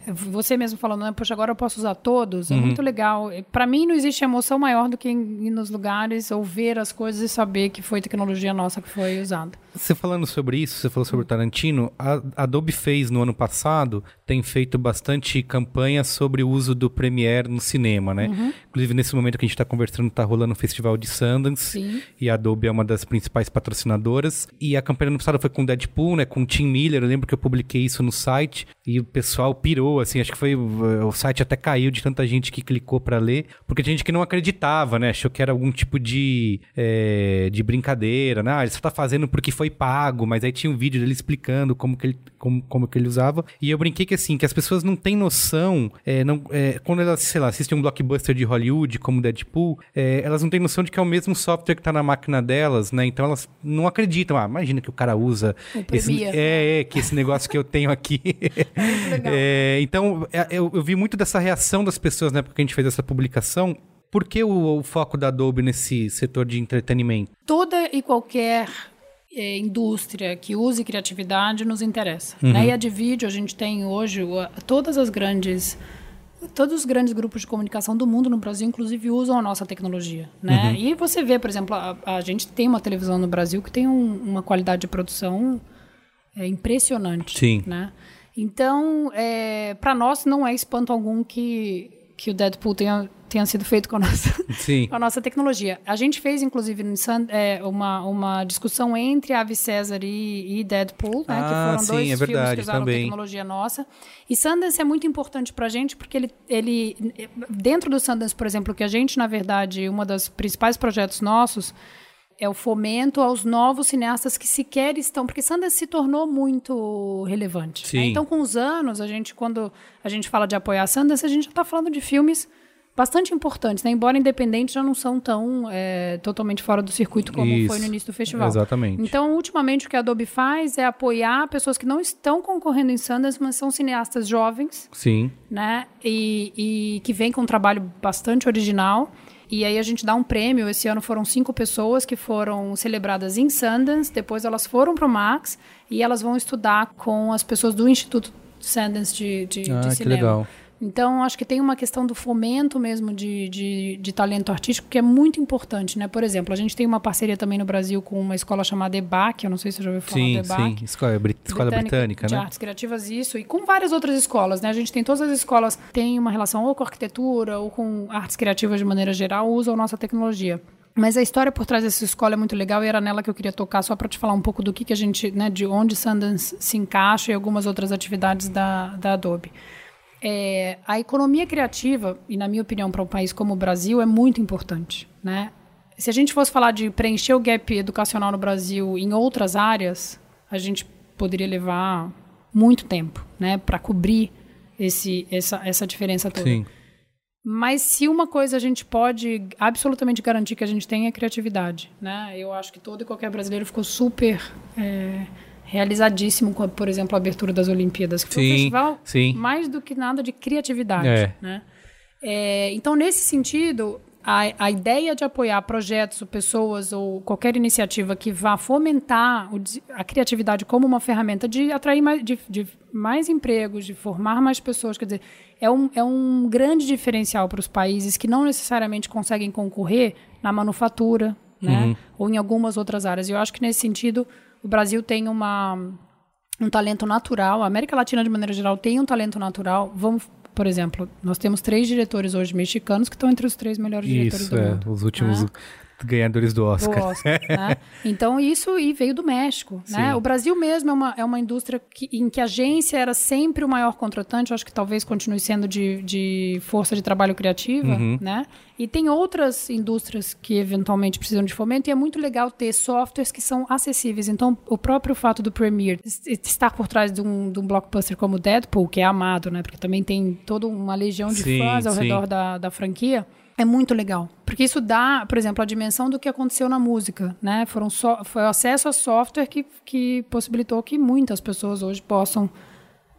você mesmo falando, né? Poxa, agora eu posso usar todos. É uhum. muito legal. Para mim, não existe emoção maior do que ir nos lugares ou ver as coisas e saber que foi tecnologia nossa que foi usada. Você falando sobre isso, você falou sobre o Tarantino. A Adobe fez no ano passado, tem feito bastante campanha sobre o uso do Premiere no cinema, né? Uhum. Inclusive, nesse momento que a gente está conversando, está rolando o Festival de Sundance. Sim. E a Adobe é uma das principais patrocinadoras. E a campanha no passado foi com Deadpool, né? Com Tim Miller. Eu lembro que eu publiquei isso no site e o pessoal pirou assim, acho que foi. O site até caiu de tanta gente que clicou para ler, porque tinha gente que não acreditava, né? Achou que era algum tipo de, é, de brincadeira, né? Ah, ele só tá fazendo porque foi pago, mas aí tinha um vídeo dele explicando como que ele, como, como que ele usava. E eu brinquei que, assim, que as pessoas não têm noção, é, não, é, quando elas, sei lá, assistem um blockbuster de Hollywood, como Deadpool, é, elas não têm noção de que é o mesmo software que tá na máquina delas, né? Então elas não acreditam. Ah, imagina que o cara usa. Esse, é, é, que esse negócio que eu tenho aqui. <laughs> é, então, é, eu, eu vi muito dessa reação das pessoas na época que a gente fez essa publicação. Por que o, o foco da Adobe nesse setor de entretenimento? Toda e qualquer é, indústria que use criatividade nos interessa. Uhum. Na IA de vídeo, a gente tem hoje todas as grandes todos os grandes grupos de comunicação do mundo no Brasil, inclusive, usam a nossa tecnologia, né? Uhum. E você vê, por exemplo, a, a, gente tem uma televisão no Brasil que tem um, uma qualidade de produção é, impressionante, Sim. né? Então, é, para nós não é espanto algum que que o Deadpool tenha, tenha sido feito com a, nossa, <laughs> com a nossa tecnologia. A gente fez, inclusive, é, uma, uma discussão entre Ave César e, e Deadpool, né, ah, que foram sim, dois é filmes verdade, que usaram também. tecnologia nossa. E Sundance é muito importante para a gente, porque ele, ele, dentro do Sundance, por exemplo, que a gente, na verdade, uma dos principais projetos nossos é o fomento aos novos cineastas que sequer estão, porque Sundance se tornou muito relevante. Né? Então, com os anos, a gente, quando a gente fala de apoiar Sundance, a gente já está falando de filmes bastante importantes, né? embora independentes já não são tão é, totalmente fora do circuito como Isso, foi no início do festival. Exatamente. Então, ultimamente, o que a Adobe faz é apoiar pessoas que não estão concorrendo em Sundance, mas são cineastas jovens. Sim. Né? E, e que vêm com um trabalho bastante original. E aí a gente dá um prêmio. Esse ano foram cinco pessoas que foram celebradas em Sundance. Depois elas foram para o Max e elas vão estudar com as pessoas do Instituto Sundance de, de, ah, de que cinema. legal. Então, acho que tem uma questão do fomento mesmo de, de, de, talento artístico que é muito importante, né? Por exemplo, a gente tem uma parceria também no Brasil com uma escola chamada EBAC, eu não sei se você já ouviu falar sim, do EBAC. Sim, escola, escola britânica, de né? artes criativas, isso. E com várias outras escolas, né? A gente tem todas as escolas têm uma relação ou com arquitetura ou com artes criativas de maneira geral, usam nossa tecnologia. Mas a história por trás dessa escola é muito legal e era nela que eu queria tocar só para te falar um pouco do que, que a gente, né, de onde Sundance se encaixa e algumas outras atividades da, da Adobe. É, a economia criativa, e na minha opinião, para um país como o Brasil, é muito importante. Né? Se a gente fosse falar de preencher o gap educacional no Brasil em outras áreas, a gente poderia levar muito tempo né, para cobrir esse, essa, essa diferença toda. Sim. Mas se uma coisa a gente pode absolutamente garantir que a gente tem é criatividade. Né? Eu acho que todo e qualquer brasileiro ficou super. É, realizadíssimo com, por exemplo, a abertura das Olimpíadas, que foi sim, um festival sim. mais do que nada de criatividade. É. Né? É, então, nesse sentido, a, a ideia de apoiar projetos ou pessoas ou qualquer iniciativa que vá fomentar o, a criatividade como uma ferramenta de atrair mais, de, de mais empregos, de formar mais pessoas, quer dizer, é um, é um grande diferencial para os países que não necessariamente conseguem concorrer na manufatura, né? Uhum. ou em algumas outras áreas. E eu acho que nesse sentido o Brasil tem uma, um talento natural, a América Latina, de maneira geral, tem um talento natural. Vamos, por exemplo, nós temos três diretores hoje mexicanos que estão entre os três melhores diretores Isso, do é, mundo. Os últimos né? Ganhadores do Oscar. Do Oscar né? <laughs> Então, isso e veio do México. Né? O Brasil mesmo é uma, é uma indústria que, em que a agência era sempre o maior contratante, eu acho que talvez continue sendo de, de força de trabalho criativa. Uhum. Né? E tem outras indústrias que eventualmente precisam de fomento, e é muito legal ter softwares que são acessíveis. Então, o próprio fato do Premiere estar por trás de um, de um blockbuster como Deadpool, que é amado, né? porque também tem toda uma legião de sim, fãs ao sim. redor da, da franquia é muito legal. Porque isso dá, por exemplo, a dimensão do que aconteceu na música. Né? Foram so, foi o acesso a software que, que possibilitou que muitas pessoas hoje possam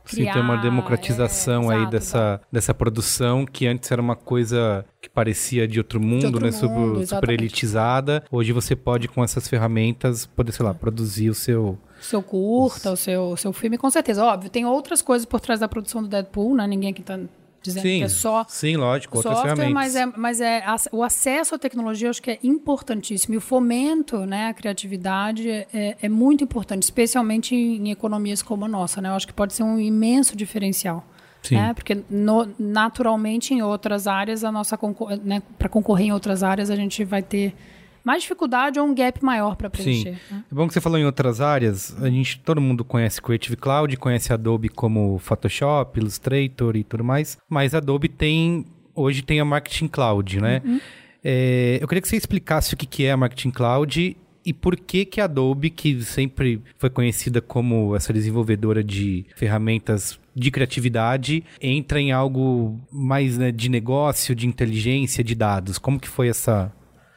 criar. Sim, tem uma democratização é, aí exato, dessa, dessa produção que antes era uma coisa que parecia de outro mundo, de outro né? mundo, super, super elitizada. Hoje você pode, com essas ferramentas, poder, sei lá, produzir o seu. seu curta, o seu, o seu filme, com certeza. Óbvio, tem outras coisas por trás da produção do Deadpool, né? Ninguém aqui tá dizendo Sim, que é só sim, lógico, software, mas é, mas é o acesso à tecnologia eu acho que é importantíssimo e o fomento, né, à criatividade é, é muito importante, especialmente em, economias como a nossa, né? Eu acho que pode ser um imenso diferencial. Sim. Né? Porque no- naturalmente em outras áreas a nossa né, para concorrer em outras áreas a gente vai ter mais dificuldade ou um gap maior para preencher. Sim. Né? É bom que você falou em outras áreas. A gente, todo mundo conhece Creative Cloud, conhece Adobe como Photoshop, Illustrator e tudo mais. Mas Adobe tem hoje tem a Marketing Cloud, né? Uhum. É, eu queria que você explicasse o que é a Marketing Cloud e por que que a Adobe, que sempre foi conhecida como essa desenvolvedora de ferramentas de criatividade, entra em algo mais né, de negócio, de inteligência, de dados. Como que foi essa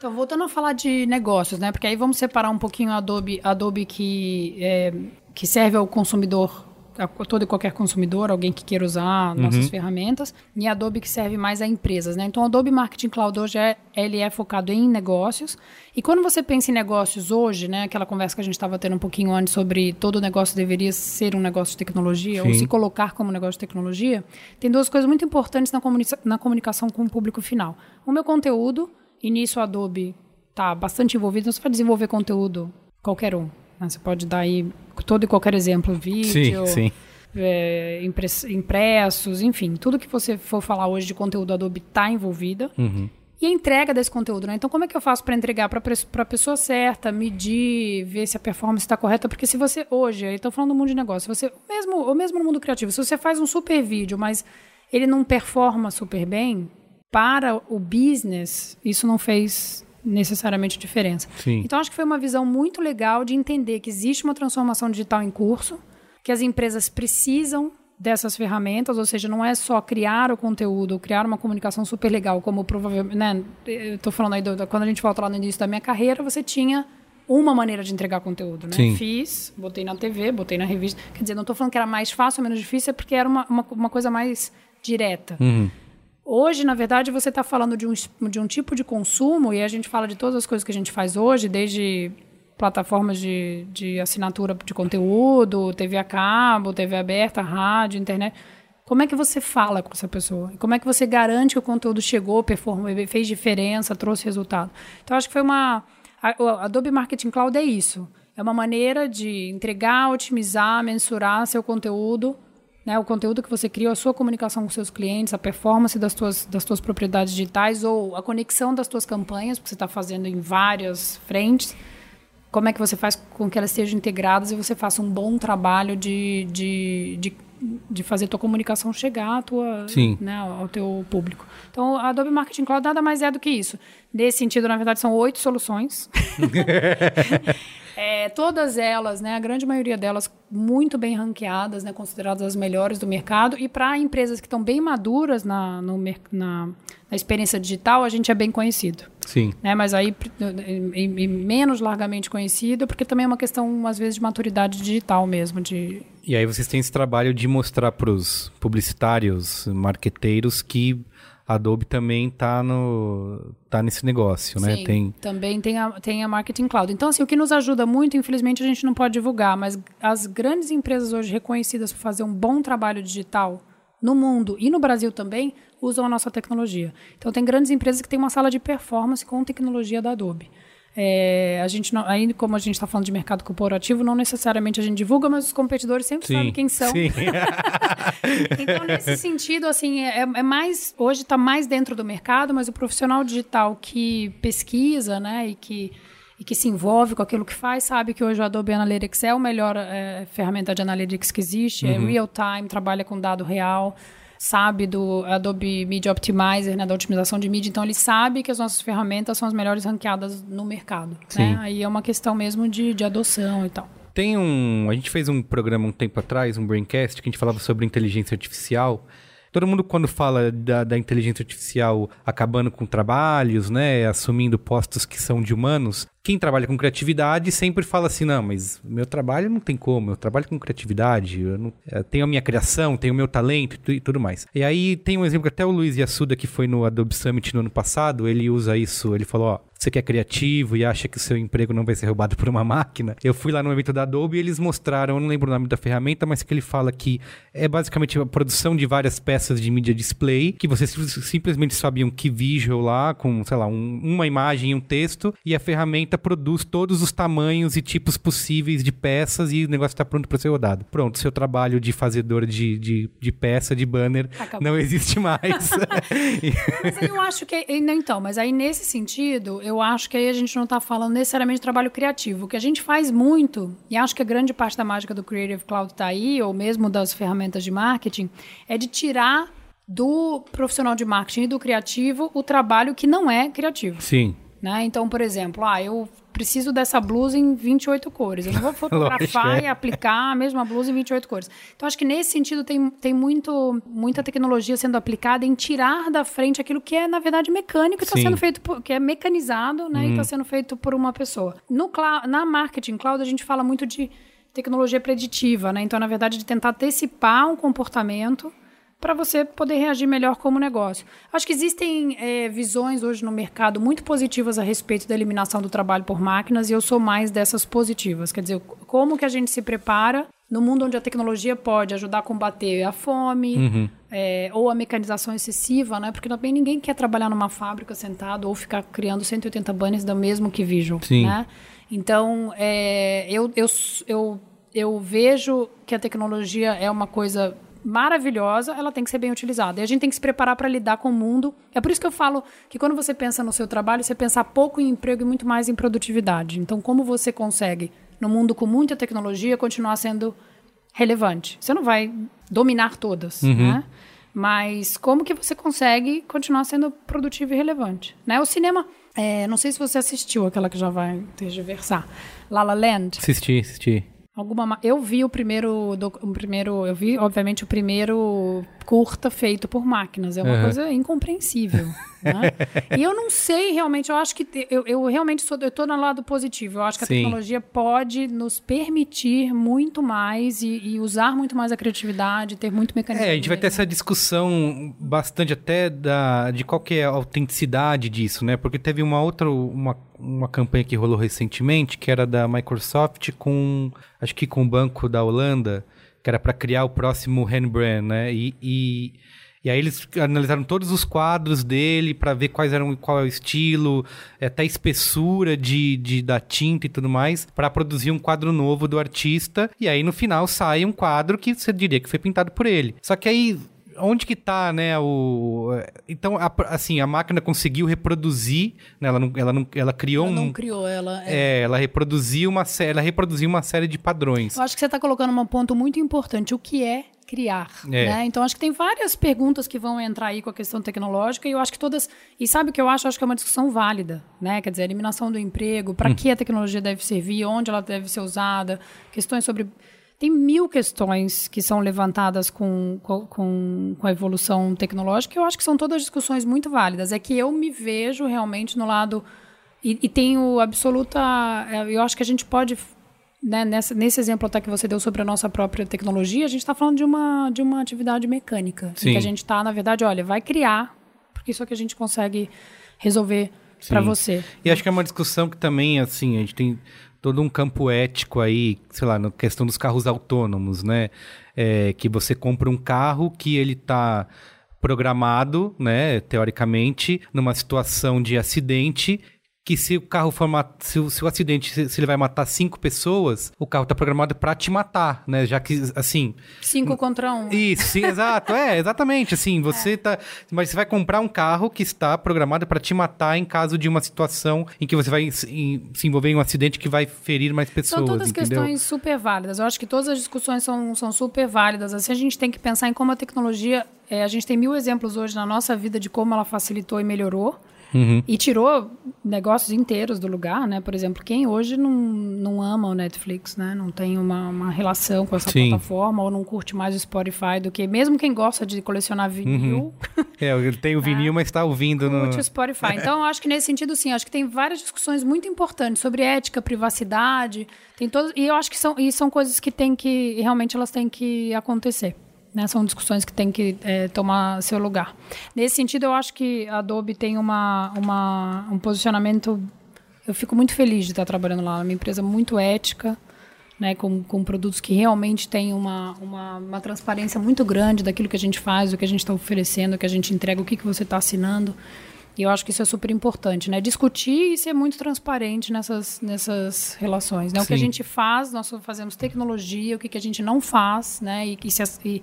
então, voltando a falar de negócios, né? Porque aí vamos separar um pouquinho a Adobe, Adobe que, é, que serve ao consumidor todo e qualquer consumidor, alguém que queira usar nossas uhum. ferramentas, e Adobe que serve mais a empresas, né? Então, o Adobe Marketing Cloud hoje é, ele é focado em negócios. E quando você pensa em negócios hoje, né, aquela conversa que a gente estava tendo um pouquinho antes sobre todo negócio deveria ser um negócio de tecnologia Sim. ou se colocar como negócio de tecnologia, tem duas coisas muito importantes na, comuni na comunicação com o público final. O meu conteúdo, e nisso o Adobe está bastante envolvido, então você vai desenvolver conteúdo qualquer um. Né? Você pode dar aí todo e qualquer exemplo, vídeo, sim, sim. É, impressos, enfim, tudo que você for falar hoje de conteúdo Adobe está envolvida. Uhum. E a entrega desse conteúdo, né? Então, como é que eu faço para entregar para a pessoa certa, medir, ver se a performance está correta? Porque se você hoje, estou falando do mundo de negócio, você mesmo, ou mesmo no mundo criativo, se você faz um super vídeo, mas ele não performa super bem, para o business, isso não fez necessariamente diferença. Sim. Então, acho que foi uma visão muito legal de entender que existe uma transformação digital em curso, que as empresas precisam dessas ferramentas, ou seja, não é só criar o conteúdo, criar uma comunicação super legal, como provavelmente, né, eu tô falando aí, do, quando a gente volta lá no início da minha carreira, você tinha uma maneira de entregar conteúdo, né? Sim. Fiz, botei na TV, botei na revista, quer dizer, não estou falando que era mais fácil ou menos difícil, é porque era uma, uma, uma coisa mais direta. Uhum. Hoje, na verdade, você está falando de um, de um tipo de consumo, e a gente fala de todas as coisas que a gente faz hoje, desde plataformas de, de assinatura de conteúdo, TV a cabo, TV aberta, rádio, internet. Como é que você fala com essa pessoa? Como é que você garante que o conteúdo chegou, performou, fez diferença, trouxe resultado? Então, acho que foi uma. A, Adobe Marketing Cloud é isso. É uma maneira de entregar, otimizar, mensurar seu conteúdo né, o conteúdo que você cria, a sua comunicação com seus clientes, a performance das tuas, das tuas propriedades digitais ou a conexão das tuas campanhas, porque você está fazendo em várias frentes. Como é que você faz com que elas estejam integradas e você faça um bom trabalho de, de, de, de fazer a tua comunicação chegar à tua, Né, ao teu público. Então, a Adobe Marketing Cloud nada mais é do que isso. Nesse sentido, na verdade, são oito soluções. <laughs> É, todas elas, né, a grande maioria delas, muito bem ranqueadas, né, consideradas as melhores do mercado. E para empresas que estão bem maduras na, no, na, na, experiência digital, a gente é bem conhecido. Sim. Né, mas aí e, e menos largamente conhecido, porque também é uma questão, às vezes, de maturidade digital mesmo. De... E aí vocês têm esse trabalho de mostrar para os publicitários, marqueteiros, que Adobe também está no tá nesse negócio, né? Sim, tem também tem a, tem a Marketing Cloud. Então, assim, o que nos ajuda muito, infelizmente a gente não pode divulgar, mas as grandes empresas hoje reconhecidas por fazer um bom trabalho digital no mundo e no Brasil também usam a nossa tecnologia. Então, tem grandes empresas que têm uma sala de performance com tecnologia da Adobe. É, a gente não, aí, como a gente está falando de mercado corporativo, não necessariamente a gente divulga, mas os competidores sempre sim, sabem quem são. <laughs> então, nesse sentido, assim, é, é mais. Hoje está mais dentro do mercado, mas o profissional digital que pesquisa, né, e que e que se envolve com aquilo que faz, sabe que hoje o Adobe Analytics é a melhor é, ferramenta de analytics que existe, é uhum. é real time, trabalha com dado real sabe do Adobe Media Optimizer, né, da otimização de mídia, então ele sabe que as nossas ferramentas são as melhores ranqueadas no mercado. Né? Aí é uma questão mesmo de, de adoção e tal. Tem um. A gente fez um programa um tempo atrás, um Braincast, que a gente falava sobre inteligência artificial. Todo mundo, quando fala da, da, inteligência artificial acabando com trabalhos, né, assumindo postos que são de humanos, quem trabalha com criatividade sempre fala assim: não, mas meu trabalho não tem como, eu trabalho com criatividade, eu, não, eu tenho a minha criação, tenho o meu talento e tudo mais. E aí tem um exemplo que até o Luiz Yassuda, que foi no Adobe Summit no ano passado, ele usa isso, ele falou: ó, você que é criativo e acha que o seu emprego não vai ser roubado por uma máquina. Eu fui lá no evento da Adobe e eles mostraram, eu não lembro o nome da ferramenta, mas que ele fala que é basicamente a produção de várias peças de mídia display, que vocês simplesmente sabiam que visual lá, com, sei lá, um, uma imagem e um texto, e a ferramenta produz todos os tamanhos e tipos possíveis de peças e o negócio está pronto para ser rodado. Pronto, seu trabalho de fazedor de, de, de peça, de banner, Acabou. não existe mais. <laughs> <laughs> mas eu acho que. Então, mas aí nesse sentido, eu eu acho que aí a gente não está falando necessariamente de trabalho criativo. O que a gente faz muito, e acho que a grande parte da mágica do Creative Cloud está aí, ou mesmo das ferramentas de marketing, é de tirar do profissional de marketing e do criativo o trabalho que não é criativo. Sim. Né? Então, por exemplo, ah, eu preciso dessa blusa em 28 cores. Eu não vou <laughs> fotografar é. e aplicar a mesma blusa em 28 cores. Então, acho que nesse sentido tem, tem muito, muita tecnologia sendo aplicada em tirar da frente aquilo que é, na verdade, mecânico e está sendo feito, por, que é mecanizado né, uhum. e está sendo feito por uma pessoa. No na marketing cloud, a gente fala muito de tecnologia preditiva, né? Então, na verdade, de tentar antecipar um comportamento para você poder reagir melhor como negócio. Acho que existem é, visões hoje no mercado muito positivas a respeito da eliminação do trabalho por máquinas e eu sou mais dessas positivas. Quer dizer, como que a gente se prepara no mundo onde a tecnologia pode ajudar a combater a fome uhum. é, ou a mecanização excessiva, né? Porque também ninguém quer trabalhar numa fábrica sentado ou ficar criando 180 banners do mesmo que Visual, Sim. né? Então, é, eu, eu, eu, eu vejo que a tecnologia é uma coisa maravilhosa, ela tem que ser bem utilizada. E a gente tem que se preparar para lidar com o mundo. É por isso que eu falo que quando você pensa no seu trabalho, você pensa pouco em emprego e muito mais em produtividade. Então, como você consegue, no mundo com muita tecnologia, continuar sendo relevante? Você não vai dominar todas, uhum. né? Mas como que você consegue continuar sendo produtivo e relevante? Né? O cinema, é, não sei se você assistiu aquela que já vai tergiversar, La La Land. Assisti, assisti. Alguma eu vi o primeiro do, o primeiro eu vi obviamente o primeiro curta feito por máquinas é uma uhum. coisa incompreensível <laughs> né? e eu não sei realmente eu acho que eu, eu realmente sou eu estou no lado positivo eu acho que a Sim. tecnologia pode nos permitir muito mais e, e, usar muito mais a criatividade ter muito mecanismo é a gente vai ter essa discussão bastante até da de qual é a autenticidade disso né porque teve uma outra uma uma campanha que rolou recentemente, que era da Microsoft com, acho que com o banco da Holanda, que era para criar o próximo Rembrandt, né? E, e, e, aí eles analisaram todos os quadros dele para ver quais eram, qual é o estilo, até a espessura de, de, da tinta e tudo mais, para produzir um quadro novo do artista. E aí no final sai um quadro que você diria que foi pintado por ele. Só que aí onde que tá, né, o... Então, a, assim, a máquina conseguiu reproduzir, né, ela não, ela não, ela criou ela um... não criou, ela... É... é, ela reproduziu uma ela reproduziu uma série de padrões. Eu acho que você está colocando um ponto muito importante, o que é criar, é. né? Então, acho que tem várias perguntas que vão entrar aí com a questão tecnológica e eu acho que todas... E sabe o que eu acho? Eu acho que é uma discussão válida, né? Quer dizer, a eliminação do emprego, para hum. que a tecnologia deve servir, onde ela deve ser usada, questões sobre tem mil questões que são levantadas com, com, com a evolução tecnológica, e eu acho que são todas discussões muito válidas. É que eu me vejo realmente no lado. E, e tenho absoluta. Eu acho que a gente pode. Né, nessa, nesse exemplo até que você deu sobre a nossa própria tecnologia, a gente está falando de uma, de uma atividade mecânica. Sim. que a gente está, na verdade, olha, vai criar, porque isso é que a gente consegue resolver para você. E acho que é uma discussão que também, assim, a gente tem todo um campo ético aí, sei lá, na questão dos carros autônomos, né? É, que você compra um carro que ele está programado, né, teoricamente, numa situação de acidente que se o carro for se, o, se o acidente se, se, ele vai matar cinco pessoas, o carro tá programado para te matar, né? Já que assim, cinco contra um. Isso, sim, exato, é, exatamente, assim, você é. tá, mas você vai comprar um carro que está programado para te matar em caso de uma situação em que você vai se, se envolver em um acidente que vai ferir mais pessoas, São todas entendeu? questões super válidas. Eu acho que todas as discussões são, são super válidas. Assim, a gente tem que pensar em como a tecnologia, é, a gente tem mil exemplos hoje na nossa vida de como ela facilitou e melhorou. Uhum. E tirou negócios inteiros do lugar, né? Por exemplo, quem hoje não, não ama o Netflix, né? Não tem uma, uma relação com essa Sim. plataforma ou não curte mais o Spotify do que... Mesmo quem gosta de colecionar vinil... Uhum. <laughs> é, ele tem o vinil, mas está ouvindo no... Curte o Spotify. <laughs> Então, acho que nesse sentido, sim. Acho que tem várias discussões muito importantes sobre ética, privacidade... Tem todos, e eu acho que são, e são coisas que tem que... Realmente elas têm que acontecer. Né, são discussões que têm que é, tomar seu lugar. Nesse sentido, eu acho que a Adobe tem uma, uma, um posicionamento. Eu fico muito feliz de estar trabalhando lá. É uma empresa muito ética, né, com, com produtos que realmente têm uma, uma, uma, transparência muito grande daquilo que a gente faz, o que a gente está oferecendo, o que a gente entrega, o que, que você está assinando. E eu acho que isso é super importante, né? Discutir e ser muito transparente nessas, nessas relações. Né? O que a gente faz, nós fazemos tecnologia, o que, que a gente não faz, né? E, e, se, e,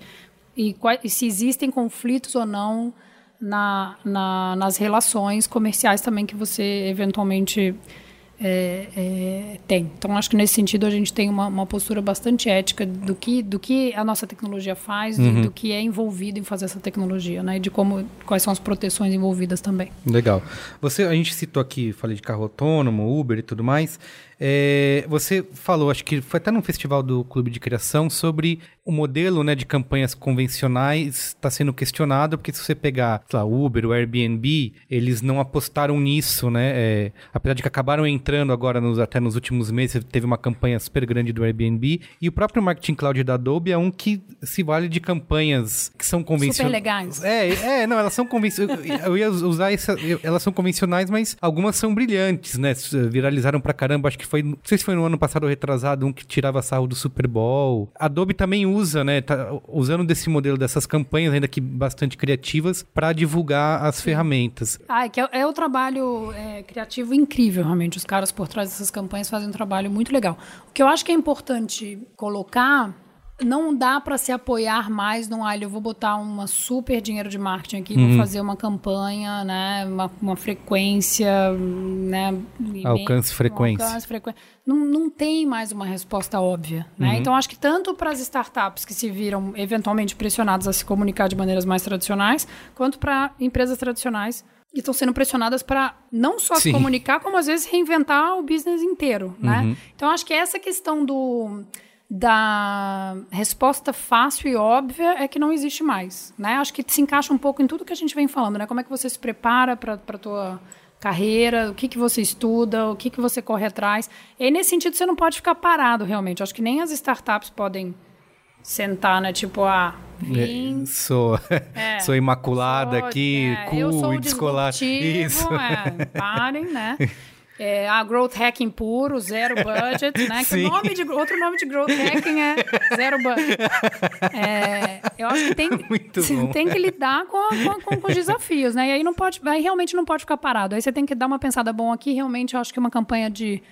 e, e se existem conflitos ou não na, na, nas relações comerciais também que você eventualmente é, é, tem. Então, acho que nesse sentido a gente tem uma, uma, postura bastante ética do que, do que a nossa tecnologia faz, uhum. do que é envolvido em fazer essa tecnologia, né? E de como, quais são as proteções envolvidas também. Legal. Você, a gente citou aqui, falei de carro autônomo, Uber e tudo mais. É, você falou, acho que foi até num festival do Clube de Criação, sobre o modelo né, de campanhas convencionais está sendo questionado, porque se você pegar, sei lá, Uber, o Airbnb, eles não apostaram nisso, né? É, apesar de que acabaram entrando agora, nos, até nos últimos meses, teve uma campanha super grande do Airbnb. E o próprio Marketing Cloud da Adobe é um que se vale de campanhas que são convencionais. Super legais. É, é, não, elas são convencionais. eu ia usar essa. Elas são convencionais, mas algumas são brilhantes, né? Viralizaram pra caramba, acho que foi, não sei se foi no ano passado ou retrasado, um que tirava sarro do Super Bowl. A Adobe também usa, né, tá usando desse modelo dessas campanhas, ainda que bastante criativas, para divulgar as ferramentas. Ah, é que é, é o trabalho é, criativo incrível, realmente. Os caras por trás dessas campanhas fazem um trabalho muito legal. O que eu acho que é importante colocar não dá para se apoiar mais num, ah, eu vou botar uma super dinheiro de marketing aqui, uhum. vou fazer uma campanha, né, uma, uma frequência, né, alcance frequência. Alcance frequência. Não, não tem mais uma resposta óbvia, né? Uhum. Então acho que tanto para as startups que se viram eventualmente pressionadas a se comunicar de maneiras mais tradicionais, quanto para empresas tradicionais que estão sendo pressionadas para não só Sim. se comunicar, como às vezes reinventar o business inteiro, né? Uhum. Então acho que essa questão do da resposta fácil e óbvia é que não existe mais, né? Acho que se encaixa um pouco em tudo que a gente vem falando, né? Como é que você se prepara para a tua carreira, o que, que você estuda, o que, que você corre atrás. E nesse sentido, você não pode ficar parado, realmente. Acho que nem as startups podem sentar, né? Tipo, ah, vim... <laughs> É, sou, é, sou imaculada sou, aqui, é, cool, sou descolar. Isso. É, parem, né? <laughs> É, a growth hacking puro, zero budget, né? Que o <laughs> nome de, outro nome de growth hacking é zero budget. É, eu acho que tem, <laughs> tem que lidar com, a, com, com, os desafios, né? E aí não pode, aí realmente não pode ficar parado. Aí você tem que dar uma pensada bom aqui. Realmente, eu acho que uma campanha de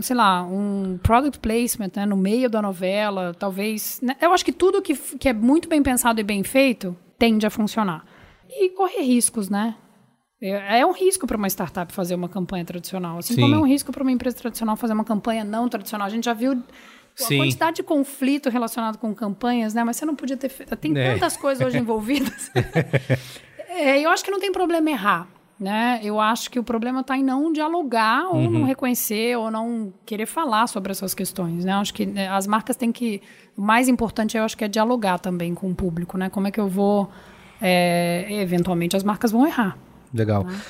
sei lá, um product placement né, no meio da novela, talvez. Né? Eu acho que tudo que, que é muito bem pensado e bem feito tende a funcionar. E correr riscos, né? É, é um risco para uma startup fazer uma campanha tradicional, assim Sim. como é um risco para uma empresa tradicional fazer uma campanha não tradicional. A gente já viu a quantidade de conflito relacionado com campanhas, né? Mas você não podia ter feito. Tem é. tantas coisas hoje <laughs> envolvidas. é, eu acho que não tem problema errar. Né? Eu acho que o problema está em não dialogar ou uhum. não reconhecer ou não querer falar sobre essas questões, né? Eu acho que né, as marcas têm que o mais importante eu acho que é dialogar também com o público, né? Como é que eu vou é, eventualmente as marcas vão errar, Legal. Né?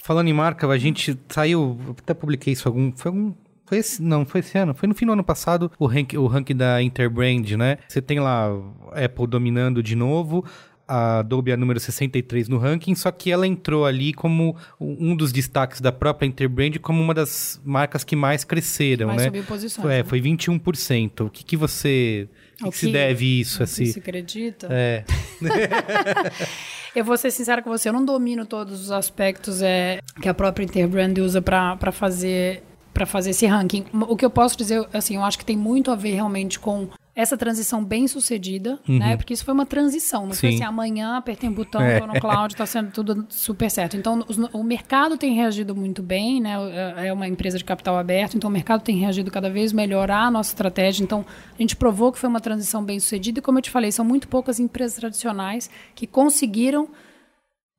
Falando em marca, a gente saiu, até publiquei isso algum, foi algum foi esse, não, foi esse ano. Foi no fim do ano passado o ranking, o ranking da Interbrand, né? Você tem lá Apple dominando de novo. A Adobe é a número 63 no ranking, só que ela entrou ali como um dos destaques da própria Interbrand como uma das marcas que mais cresceram, mais né? Subiu posições, é, né? foi 21%. O que, que você. O que, que, se deve isso? Assim? Você acredita? É. <laughs> <laughs> Eu vou ser sincera com você, eu não domino todos os aspectos é, que a própria Interbrand usa para fazer para fazer esse ranking. O que eu posso dizer, assim, eu acho que tem muito a ver realmente com essa transição bem sucedida, uhum. né? Porque isso foi uma transição, não Sim. foi assim, amanhã apertei um botão, é. tô no <laughs> cloud, está sendo tudo super certo. Então, os, o mercado tem reagido muito bem, né? É, é uma empresa de capital aberto, então o mercado tem reagido cada vez melhor à nossa estratégia. Então, a gente provou que foi uma transição bem sucedida e, como eu te falei, são muito poucas empresas tradicionais que conseguiram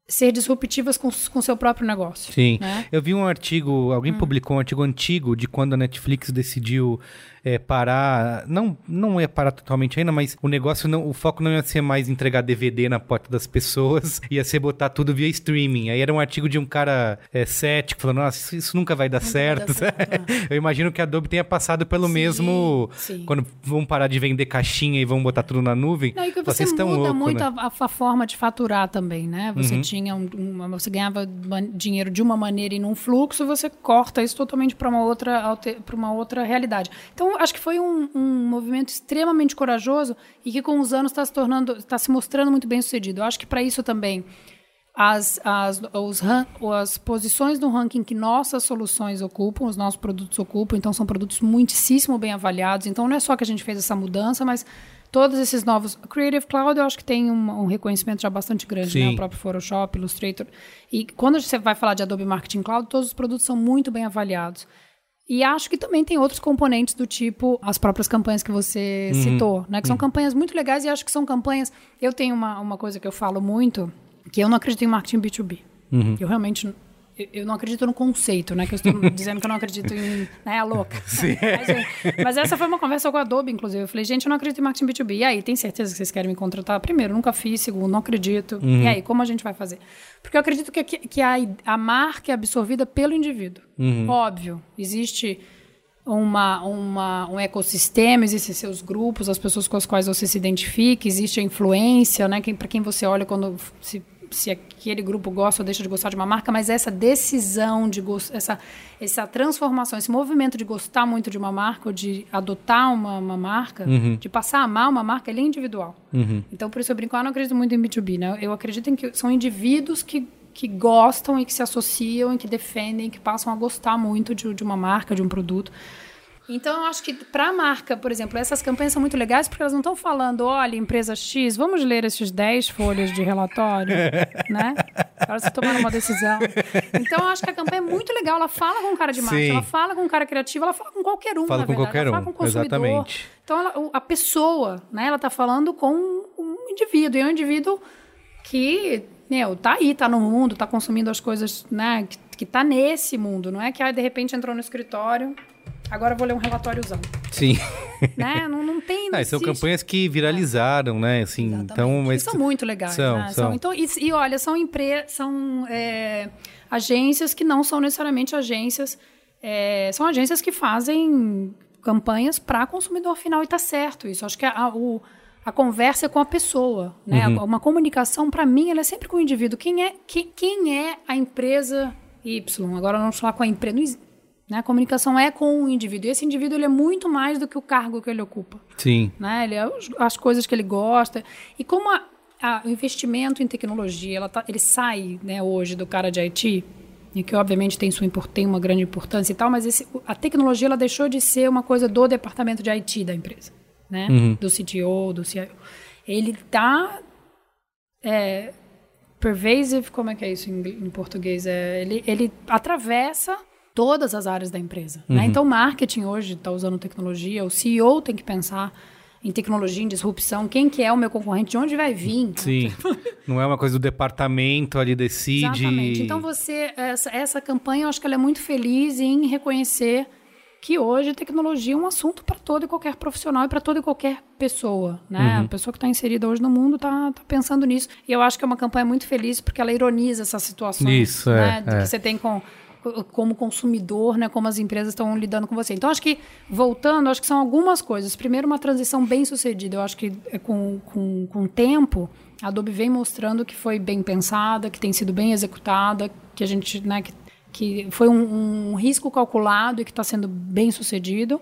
ser disruptivas com o seu próprio negócio. Sim. Né? Eu vi um artigo, alguém hum. publicou um artigo antigo de quando a Netflix decidiu é, parar, não não ia parar totalmente ainda, mas o negócio não, o foco não ia ser mais entregar DVD na porta das pessoas, <laughs> ia ser botar tudo via streaming. Aí era um artigo de um cara é, cético falando, nossa, isso, isso nunca vai dar nunca certo. Vai dar certo <laughs> é. Eu imagino que a Adobe tenha passado pelo sim, mesmo sim. quando vão parar de vender caixinha e vão botar tudo na nuvem. Não, e que você muda louco, muito né? a, a, forma de faturar também, né? Você uhum. tinha um, um, você ganhava dinheiro de uma maneira e num fluxo, você corta isso totalmente para uma outra para uma outra realidade. Então acho que foi um, um, movimento extremamente corajoso e que com os anos está se tornando, está se mostrando muito bem sucedido. Eu acho que para isso também as, as, os, as posições no ranking que nossas soluções ocupam, os nossos produtos ocupam, então são produtos muitíssimo bem avaliados. Então não é só que a gente fez essa mudança, mas todos esses novos. Creative Cloud eu acho que tem um, um reconhecimento já bastante grande, né? O próprio Photoshop, Illustrator. E quando você vai falar de Adobe Marketing Cloud, todos os produtos são muito bem avaliados. E acho que também tem outros componentes do tipo as próprias campanhas que você uhum. citou, né? Que são uhum. campanhas muito legais e acho que são campanhas. Eu tenho uma, uma coisa que eu falo muito, que eu não acredito em marketing B2B. Uhum. Eu realmente eu não acredito no conceito, né? Que eu estou <laughs> dizendo que eu não acredito em. Né, a louca. <laughs> Sim. Mas, mas, essa foi uma conversa com a Adobe, inclusive. Eu falei, gente, eu não acredito em marketing B2B. E aí, tem certeza que vocês querem me contratar? Primeiro, nunca fiz. Segundo, não acredito. Uhum. E aí, como a gente vai fazer? Porque eu acredito que, que a, a marca é absorvida pelo indivíduo. Uhum. Óbvio. Existe uma, uma, um ecossistema, existem seus grupos, as pessoas com as quais você se identifica, existe a influência, né? Para quem você olha quando se se aquele grupo gosta ou deixa de gostar de uma marca, mas essa decisão de essa essa transformação, esse movimento de gostar muito de uma marca ou de adotar uma, uma marca, uhum. de passar a amar uma marca, ele é individual. Uhum. Então, por isso eu brinco, eu não acredito muito em B2B, né? Eu acredito em que são indivíduos que que gostam e que se associam e que defendem, que passam a gostar muito de, de uma marca, de um produto. Então, eu acho que para a marca, por exemplo, essas campanhas são muito legais porque elas não estão falando, olha, empresa X, vamos ler esses 10 folhas de relatório, <laughs> né? Para se tomar uma decisão. Então, eu acho que a campanha é muito legal. Ela fala com um cara de marketing, ela fala com um cara criativo, ela fala com qualquer um, fala com verdade. qualquer ela um, fala com o consumidor. Exatamente. Então, ela, a pessoa, né? Ela está falando com um indivíduo. E é um indivíduo que, meu, tá aí, tá no mundo, tá consumindo as coisas, né? Que, que tá nesse mundo. Não é que, aí, de repente, entrou no escritório Agora eu vou ler um relatóriozão. Sim. Né? Não, não tem. <laughs> Não ah, são campanhas que viralizaram, é. né? Assim, então, mas... são muito legais. São, né? são. Então, e, e, olha, são, empre... são é, agências que não são necessariamente agências. É, são agências que fazem campanhas para consumidor final e tá certo isso. Acho que a, o, a conversa é com a pessoa, né? Uhum. Uma comunicação para mim ela é sempre com o indivíduo. Quem é quem, quem é a empresa Y? Agora vamos falar com a empresa. Né? A comunicação é com o indivíduo. E esse indivíduo ele é muito mais do que o cargo que ele ocupa. Sim. Né? Ele é as coisas que ele gosta. E como a, a, o investimento em tecnologia tá, ele sai né, hoje do cara de IT, e que obviamente tem, sua, tem uma grande importância e tal, mas esse, a tecnologia ela deixou de ser uma coisa do departamento de IT da empresa, né? Uhum. do CTO, do CIO. Ele está é, pervasive, como é que é isso em, em português? É, ele, ele atravessa todas as áreas da empresa. Né? Uhum. Né? Então, marketing hoje está usando tecnologia, o CEO tem que pensar em tecnologia, em disrupção, quem que é o meu concorrente, de onde vai vir. Sim, <laughs> não é uma coisa do departamento ali decide. Exatamente. Então, você, essa, essa campanha, eu acho que ela é muito feliz em reconhecer que hoje a tecnologia é um assunto para todo e qualquer profissional e para toda e qualquer pessoa, né? Uhum. A pessoa que está inserida hoje no mundo está tá pensando nisso. E eu acho que é uma campanha muito feliz porque ela ironiza essas situações, Isso, né? É, é. que você tem com como consumidor, né, como as empresas estão lidando com você. Então, acho que, voltando, acho que são algumas coisas. Primeiro, uma transição bem sucedida. Eu acho que é com, com, com o tempo, a Adobe vem mostrando que foi bem pensada, que tem sido bem executada, que a gente, né, que, que foi um, um risco calculado e que está sendo bem sucedido.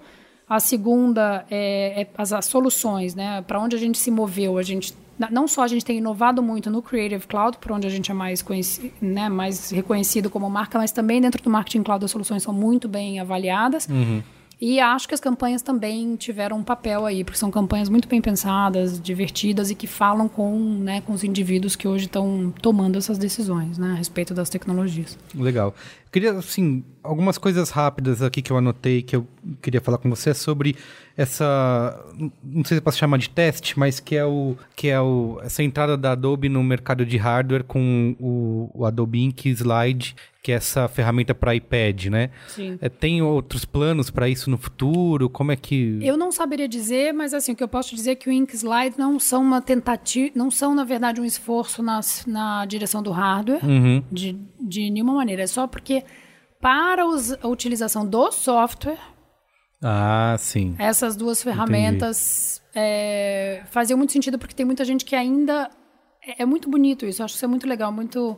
A segunda é, é as, as, soluções, né? Para onde a gente se moveu, a gente não só a gente tem inovado muito no Creative Cloud, por onde a gente é mais, conhecido, né, mais reconhecido como marca, mas também dentro do Marketing Cloud as soluções são muito bem avaliadas. Uhum. E acho que as campanhas também tiveram um papel aí, porque são campanhas muito bem pensadas, divertidas e que falam com, né, com os indivíduos que hoje estão tomando essas decisões né, a respeito das tecnologias. Legal. Eu queria, assim, algumas coisas rápidas aqui que eu anotei que eu queria falar com você sobre essa, não sei se posso chamar de teste, mas que é o que é o essa entrada da Adobe no mercado de hardware com o, o Adobe Ink Slide, que é essa ferramenta para iPad, né? Sim. É, tem outros planos para isso no futuro? Como é que Eu não saberia dizer, mas assim, o que eu posso dizer é que o Ink Slide não são uma tentativa, não são na verdade um esforço nas, na direção do hardware, uhum. de, de nenhuma maneira, é só porque para os, a utilização do software ah, sim. Essas duas ferramentas é, faziam muito sentido porque tem muita gente que ainda é, é muito bonito isso. Acho isso é muito legal, muito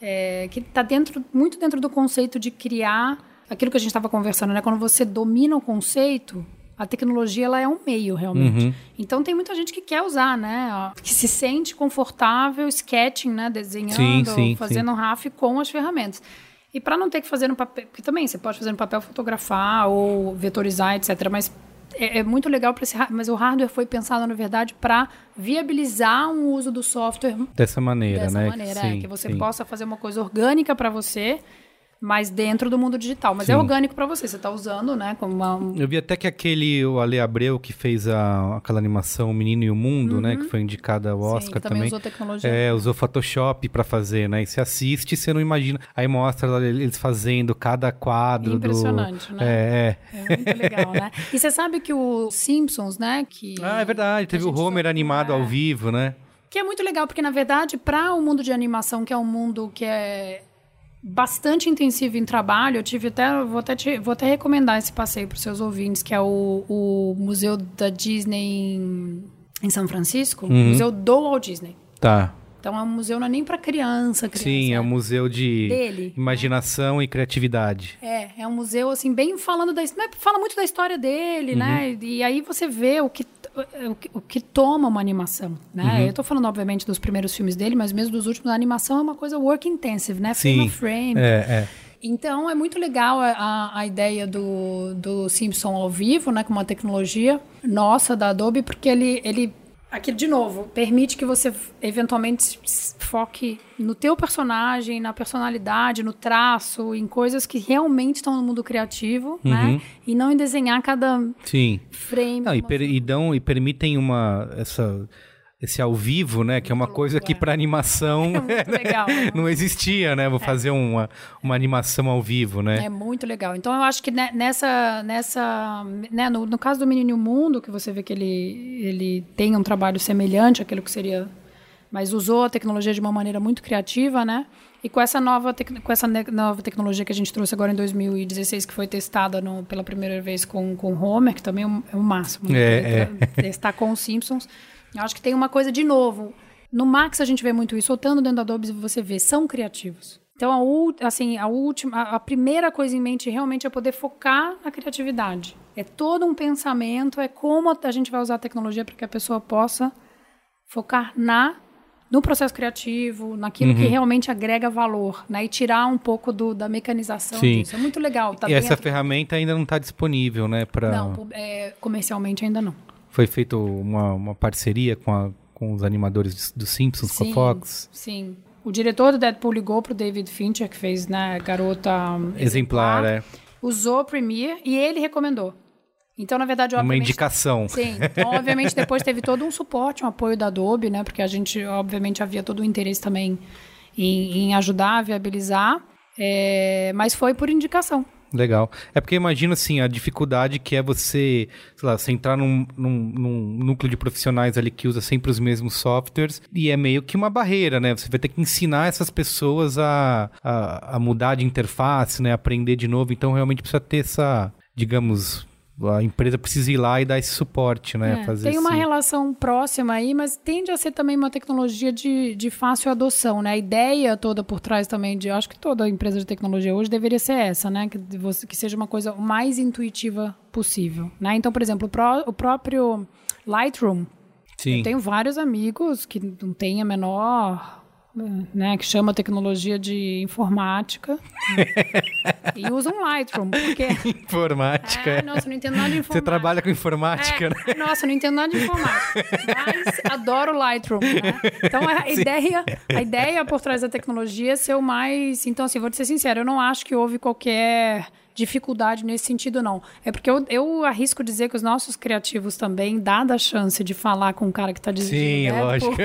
é, que está dentro, muito dentro do conceito de criar aquilo que a gente estava conversando, né? Quando você domina o conceito, A tecnologia ela é um meio realmente. Uhum. Então tem muita gente que quer usar, né? Que se sente confortável sketching, né? Desenhando, sim, sim, fazendo sim. um RAF com as ferramentas. E para não ter que fazer no papel, porque também você pode fazer no papel fotografar ou vetorizar, etc. Mas é, é muito legal para esse mas o hardware foi pensado na verdade para viabilizar um uso do software dessa maneira, dessa né? Maneira, é, sim, é, que você sim. possa fazer uma coisa orgânica para você mas dentro do mundo digital. Mas é Sim. é orgânico para você, você está usando, né? Como uma... Eu vi até que aquele, o Ale Abreu, que fez a, aquela animação O Menino e o Mundo, uhum. né? Que foi indicada ao Oscar Sim, também. usou tecnologia. É, usou Photoshop para fazer, né? E você assiste e você não imagina. Aí mostra eles fazendo cada quadro Impressionante, do... né? É, é. É muito legal, né? E você sabe que o Simpsons, né? Que... Ah, é verdade. Teve o Homer animado é. ao vivo, né? Que é muito legal, porque na verdade, para o um mundo de animação, que é um mundo que é bastante intensivo em trabalho. Eu tive até vou até te, vou até recomendar esse passeio para os seus ouvintes, que é o, o museu da Disney em, em São Francisco, uhum. museu do Walt Disney. Tá. Então é um museu não é nem para criança, criança, Sim, é um museu de dele, imaginação né? e criatividade. É, é um museu assim bem falando da, fala muito da história dele, uhum. né? E aí você vê o que o que, o que toma uma animação, né? Uhum. Eu estou falando obviamente dos primeiros filmes dele, mas mesmo dos últimos, a animação é uma coisa work intensive, né? Sim. Frame frame. É, é. Então é muito legal a, a ideia do, do Simpson ao vivo, né, com uma tecnologia nossa da Adobe, porque ele, ele Aqui, de novo, permite que você eventualmente foque no teu personagem, na personalidade, no traço, em coisas que realmente estão no mundo criativo, né? uhum. né? E não em desenhar cada Sim. frame. Não, e, per, e, dão, e permitem uma... essa esse ao vivo, né? Que é uma coisa que para animação <laughs> é <laughs> legal, né? não existia, né? Vou é. fazer uma, uma animação ao vivo, né? É muito legal. Então eu acho que nessa, nessa né? no, no caso do Menino Mundo, que você vê que ele, ele tem um trabalho semelhante àquilo que seria, mas usou a tecnologia de uma maneira muito criativa, né? E com essa nova, com essa nova tecnologia que a gente trouxe agora em 2016, que foi testada no, pela primeira vez com, com o Homer, que também é o, é máximo. Né? É, é. Testar com os Simpsons. Eu acho que tem uma coisa de novo. No Max a gente vê muito isso, soltando dentro da Adobe você vê, são criativos. Então, a, assim, a última, a, primeira coisa em mente realmente é poder focar na criatividade. É todo um pensamento, é como a gente vai usar a tecnologia para que a pessoa possa focar na no processo criativo, naquilo uhum. que realmente agrega valor, né? E tirar um pouco do, da mecanização Sim. disso. É muito legal. Tá e essa ferramenta ainda não está disponível, né? Pra... Não, é, comercialmente ainda não. Foi feita uma, uma parceria com, a, com os animadores dos Simpsons, sim, com a Fox. Sim. O diretor do Deadpool ligou pro David Fincher, que fez, né, Garota Exemplar, é. Usou o Premiere e ele recomendou. Então, na verdade, Uma indicação. Sim. Então, obviamente, depois teve todo um suporte, um apoio da Adobe, né? Porque a gente, obviamente, havia todo o interesse também em, em ajudar viabilizar. É, mas foi por indicação. Legal. É porque imagina assim a dificuldade que é você, sei lá, você entrar num, num, num, núcleo de profissionais ali que usa sempre os mesmos softwares e é meio que uma barreira, né? Você vai ter que ensinar essas pessoas a, a, a mudar de interface, né? Aprender de novo. Então realmente precisa ter essa, digamos, a empresa precisa ir lá e dar esse suporte, né? É, fazer tem uma esse... relação próxima aí, mas tende a ser também uma tecnologia de, de fácil adoção, né? A ideia toda por trás também de, acho que toda empresa de tecnologia hoje deveria ser essa, né? Que, você, que seja uma coisa o mais intuitiva possível, né? Então, por exemplo, o, pró, o próprio Lightroom, Sim. eu tenho vários amigos que não têm a menor né, que chama tecnologia de informática e usam Lightroom porque informática é, nossa não entendo nada de informática você trabalha com informática é, né? nossa não entendo nada de informática mas adoro Lightroom né? então a Sim. ideia a ideia por trás da tecnologia é ser o mais então assim vou te ser sincero eu não acho que houve qualquer dificuldade nesse sentido, não. É porque eu, eu arrisco dizer que os nossos criativos também, dada a chance de falar com um cara que está dirigindo. Sim, né, lógico. <laughs>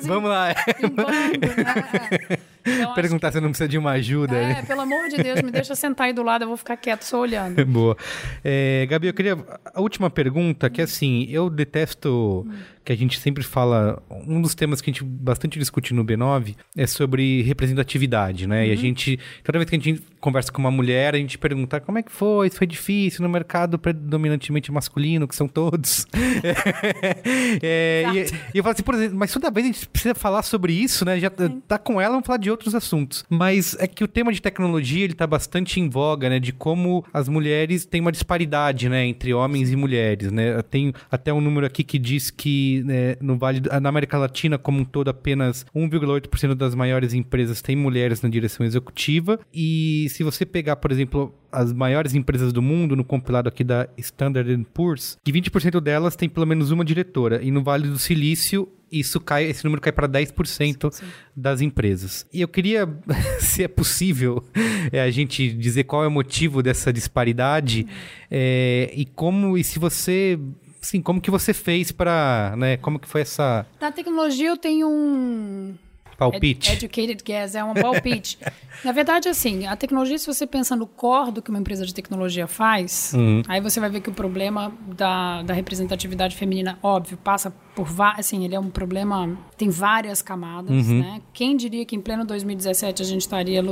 <laughs> Vamos lá. Bando, né? Então, Perguntar se não precisa de uma ajuda. É, né? pelo amor de Deus, me deixa <laughs> sentar aí do lado, eu vou ficar quieto só olhando. <laughs> Boa. É, Gabi, eu queria. A última pergunta, que é assim, eu detesto que a gente sempre fala. Um dos temas que a gente bastante discute no B9 é sobre representatividade, né? Uhum. E a uhum. gente. Toda vez que a gente conversa com uma mulher, a gente pergunta como é que foi, se foi difícil no mercado predominantemente masculino, que são todos. <laughs> é, e, e, eu falo assim, por exemplo, mas toda vez a gente precisa falar sobre isso, né? Já Sim. tá com ela, vamos falar de outros assuntos. Mas é que o tema de tecnologia, ele tá bastante em voga, né? De como as mulheres têm uma disparidade, né? Entre homens e mulheres, né? Tem até um número aqui que diz que né, no Vale, na América Latina como um todo, apenas 1,8% das maiores empresas têm mulheres na direção executiva. E se você pegar, por exemplo, as maiores empresas do mundo, no compilado aqui da Standard Poor's, que 20% delas tem pelo menos uma diretora. E no Vale do Silício, isso cai, esse número cai para 10% sim, sim. das empresas. E eu queria, <laughs> se é possível, é, a gente dizer qual é o motivo dessa disparidade é, e como, e se você Sim, como que você fez para, né, como que foi essa... Na tecnologia eu tenho um, Palpite. Ed educated guess, é um palpite. <laughs> Na verdade, assim, a tecnologia, se você pensa no core do que uma empresa de tecnologia faz, uhum. aí você vai ver que o problema da, da representatividade feminina, óbvio, passa por assim, ele é um problema, tem várias camadas, uhum. né? Quem diria que em pleno 2017 a gente estaria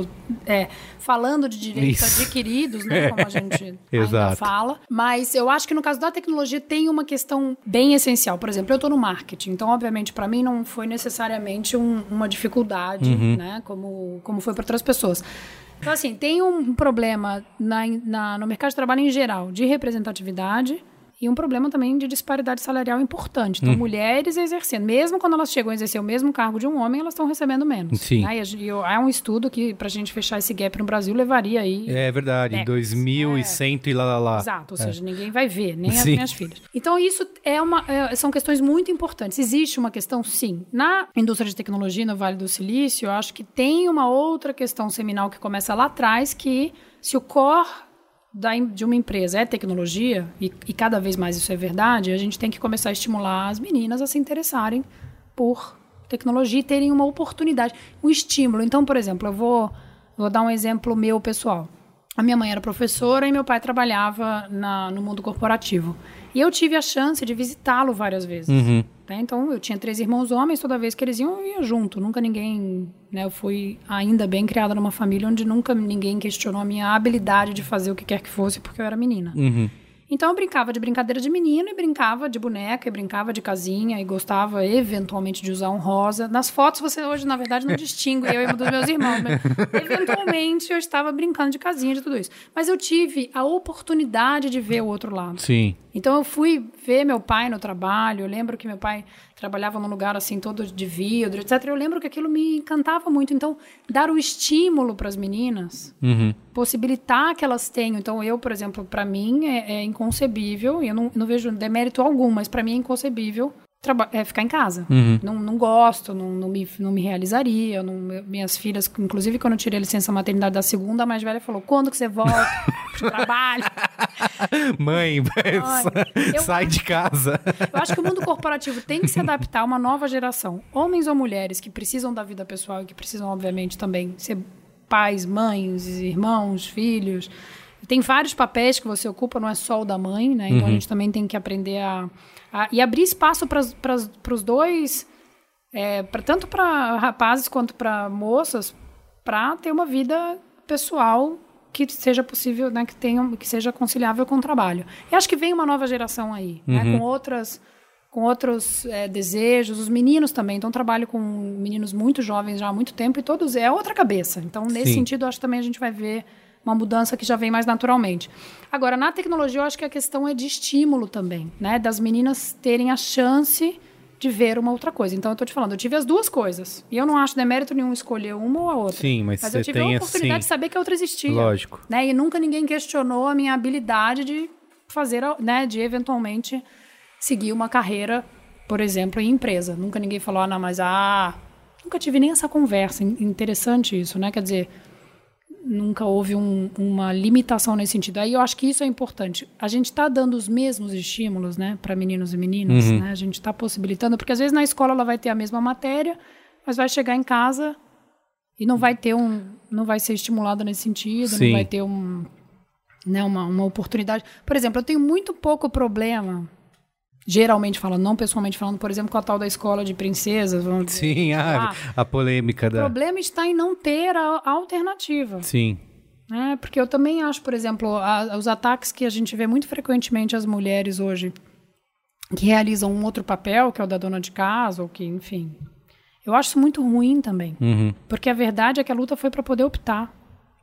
é, falando de direitos Isso. adquiridos, né? Como a <laughs> gente ainda fala. Mas eu acho que no caso da tecnologia tem uma questão bem essencial. Por exemplo, eu estou no marketing, então, obviamente, para mim não foi necessariamente um, uma dificuldade, uhum. né? Como, como foi para outras pessoas. Então, assim, tem um problema na, na, no mercado de trabalho em geral de representatividade e um problema também de disparidade salarial importante. Então, hum. mulheres exercendo, mesmo quando elas chegam a exercer o mesmo cargo de um homem, elas estão recebendo menos. Sim. Né? E, há um estudo que, para a gente fechar esse gap no Brasil, levaria aí. É verdade, décadas. 2100 é. e lá, lá, lá. Exato, ou é. seja, ninguém vai ver, nem sim. as minhas filhas. Então, isso é uma, é, são questões muito importantes. Existe uma questão, sim. Na indústria de tecnologia, no Vale do Silício, eu acho que tem uma outra questão seminal que começa lá atrás, que se o core da, de uma empresa é tecnologia, e, e, cada vez mais isso é verdade, a gente tem que começar a estimular as meninas a se interessarem por tecnologia e terem uma oportunidade, um estímulo. Então, por exemplo, eu vou, vou dar um exemplo meu pessoal. A minha mãe era professora e meu pai trabalhava na, no mundo corporativo. E eu tive a chance de visitá-lo várias vezes. Uhum. Né? Então, eu tinha três irmãos homens, toda vez que eles iam, eu ia junto. Nunca ninguém. Né? Eu fui ainda bem criada numa família onde nunca ninguém questionou a minha habilidade de fazer o que quer que fosse, porque eu era menina. Uhum. Então eu brincava de brincadeira de menino e brincava de boneca e brincava de casinha e gostava eventualmente de usar um rosa. Nas fotos você hoje, na verdade, não <laughs> distingue eu e um dos meus irmãos, mas eventualmente eu estava brincando de casinha de tudo isso. Mas eu tive a oportunidade de ver o outro lado. Sim. Então eu fui ver meu pai no trabalho, eu lembro que meu pai trabalhava num lugar assim todo de vidro, etc. Eu lembro que aquilo me encantava muito. Então, dar o estímulo para as meninas, uhum. possibilitar que elas tenham. Então, eu, por exemplo, para mim é, é, inconcebível, e eu não, não vejo demérito algum, mas para mim é inconcebível é, ficar em casa. Uhum. Não, não gosto, não, não, me, não me realizaria. Não, minhas filhas, inclusive quando eu tirei a licença maternidade da segunda, a mais velha falou: quando que você volta pro trabalho? <laughs> Mãe, sai eu, de casa. Eu acho que o mundo corporativo tem que se adaptar a uma nova geração. Homens ou mulheres que precisam da vida pessoal e que precisam, obviamente, também ser pais, mães, irmãos, filhos. Tem vários papéis que você ocupa, não é só o da mãe, né? Então uhum. a gente também tem que aprender a ah, e abrir espaço para os dois, é, pra, tanto para rapazes quanto para moças, para ter uma vida pessoal que seja possível, né, que tenha, que seja conciliável com o trabalho. E acho que vem uma nova geração aí, né, uhum. né, com outras com outros é, desejos, os meninos também. Então, trabalho com meninos muito jovens já há muito tempo e todos é outra cabeça. Então, nesse Sim. sentido, acho que também a gente vai ver uma mudança que já vem mais naturalmente. Agora, na tecnologia, eu acho que a questão é de estímulo também, né? Das meninas terem a chance de ver uma outra coisa. Então, eu estou te falando, eu tive as duas coisas. E eu não acho demérito nenhum escolher uma ou a outra. Sim, mas, mas eu tive a oportunidade assim, de saber que a outra existia. Lógico. Né? E nunca ninguém questionou a minha habilidade de fazer, né? De eventualmente seguir uma carreira, por exemplo, em empresa. Nunca ninguém falou, ah, não, mas ah. Nunca tive nem essa conversa. Interessante isso, né? Quer dizer, nunca houve um, uma limitação nesse sentido. Aí eu acho que isso é importante. A gente está dando os mesmos estímulos, né, para meninos e meninas, uhum. né? A gente está possibilitando, porque às vezes na escola ela vai ter a mesma matéria, mas vai chegar em casa e não vai ter um, não vai ser estimulada nesse sentido, Sim. não vai ter um, né, uma, uma oportunidade. Por exemplo, eu tenho muito pouco problema geralmente falando, não pessoalmente falando, por exemplo, com a tal da escola de princesas. Vamos dizer. Sim, ah, a polêmica da. O problema está em não ter a alternativa. Sim. É, porque eu também acho, por exemplo, a, os ataques que a gente vê muito frequentemente as mulheres hoje que realizam um outro papel, que é o da dona de casa, ou que, enfim. Eu acho isso muito ruim também. Uhum. Porque a verdade é que a luta foi para poder optar.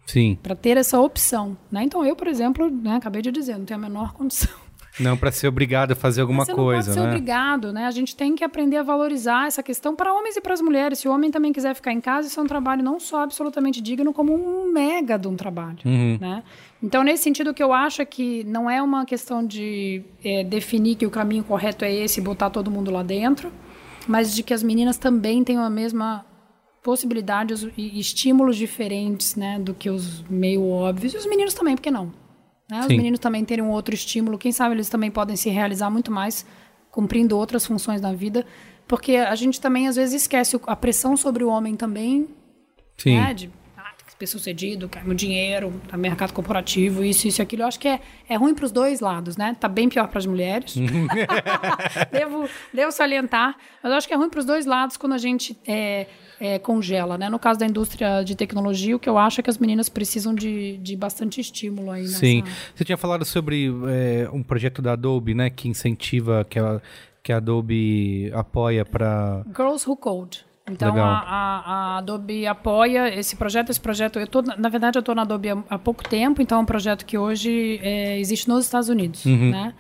Sim. Para ter essa opção. Né? Então, eu, por exemplo, né, acabei de dizer, não tenho a menor <laughs> condição não para ser obrigado a fazer alguma você coisa, não pode ser né? obrigado, né? A gente tem que aprender a valorizar essa questão para homens e para as mulheres. Se o homem também quiser ficar em casa, isso é um trabalho não só absolutamente digno, como um mega de um trabalho, uhum. né? Então, nesse sentido, o que eu acho é que não é uma questão de é, definir que o caminho correto é esse e botar todo mundo lá dentro, mas de que as meninas também tenham a mesma possibilidades e estímulos diferentes, né, do que os meio óbvios. E os meninos também, por que não? Né? Os meninos também terem um outro estímulo, quem sabe eles também podem se realizar muito mais cumprindo outras funções na vida, porque a gente também às vezes esquece a pressão sobre o homem também, Sim. Né? De, ah, tem que ser sucedido, quer meu dinheiro, tá mercado corporativo, isso, isso, aquilo. Eu acho que é, é ruim para os dois lados, né? Tá bem pior para as mulheres. <laughs> <laughs> devo, devo salientar, mas eu acho que é ruim para os dois lados quando a gente é, é, congela, né? No caso da indústria de tecnologia, o que eu acho é que as meninas precisam de, de bastante estímulo aí. Nessa... Sim. Você tinha falado sobre é, um projeto da Adobe, né? Que incentiva, que a, que a Adobe apoia para... Girls Who Code. Então a, a, a, Adobe apoia esse projeto. Esse projeto, eu tô, na verdade, eu estou na Adobe há, há, pouco tempo, então é um projeto que hoje é, existe nos Estados Unidos, uhum. né?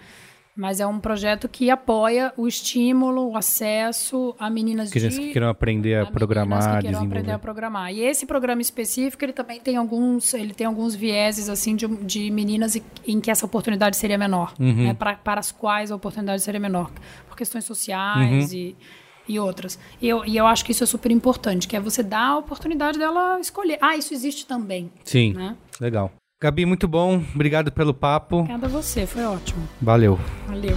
Mas é um projeto que apoia o estímulo, o acesso a meninas que de... que queiram aprender a, a programar, que queiram aprender a programar. E esse programa específico, ele também tem alguns, ele tem alguns vieses assim de, de meninas em que essa oportunidade seria menor, uhum. né? para, para as quais a oportunidade seria menor, por questões sociais uhum. e e outras. E eu, e eu acho que isso é super importante, que é você dar a oportunidade dela escolher. Ah, isso existe também. Sim, né? legal. Gabi, muito bom. Obrigado pelo papo. Obrigada a você, foi ótimo. Valeu. Valeu.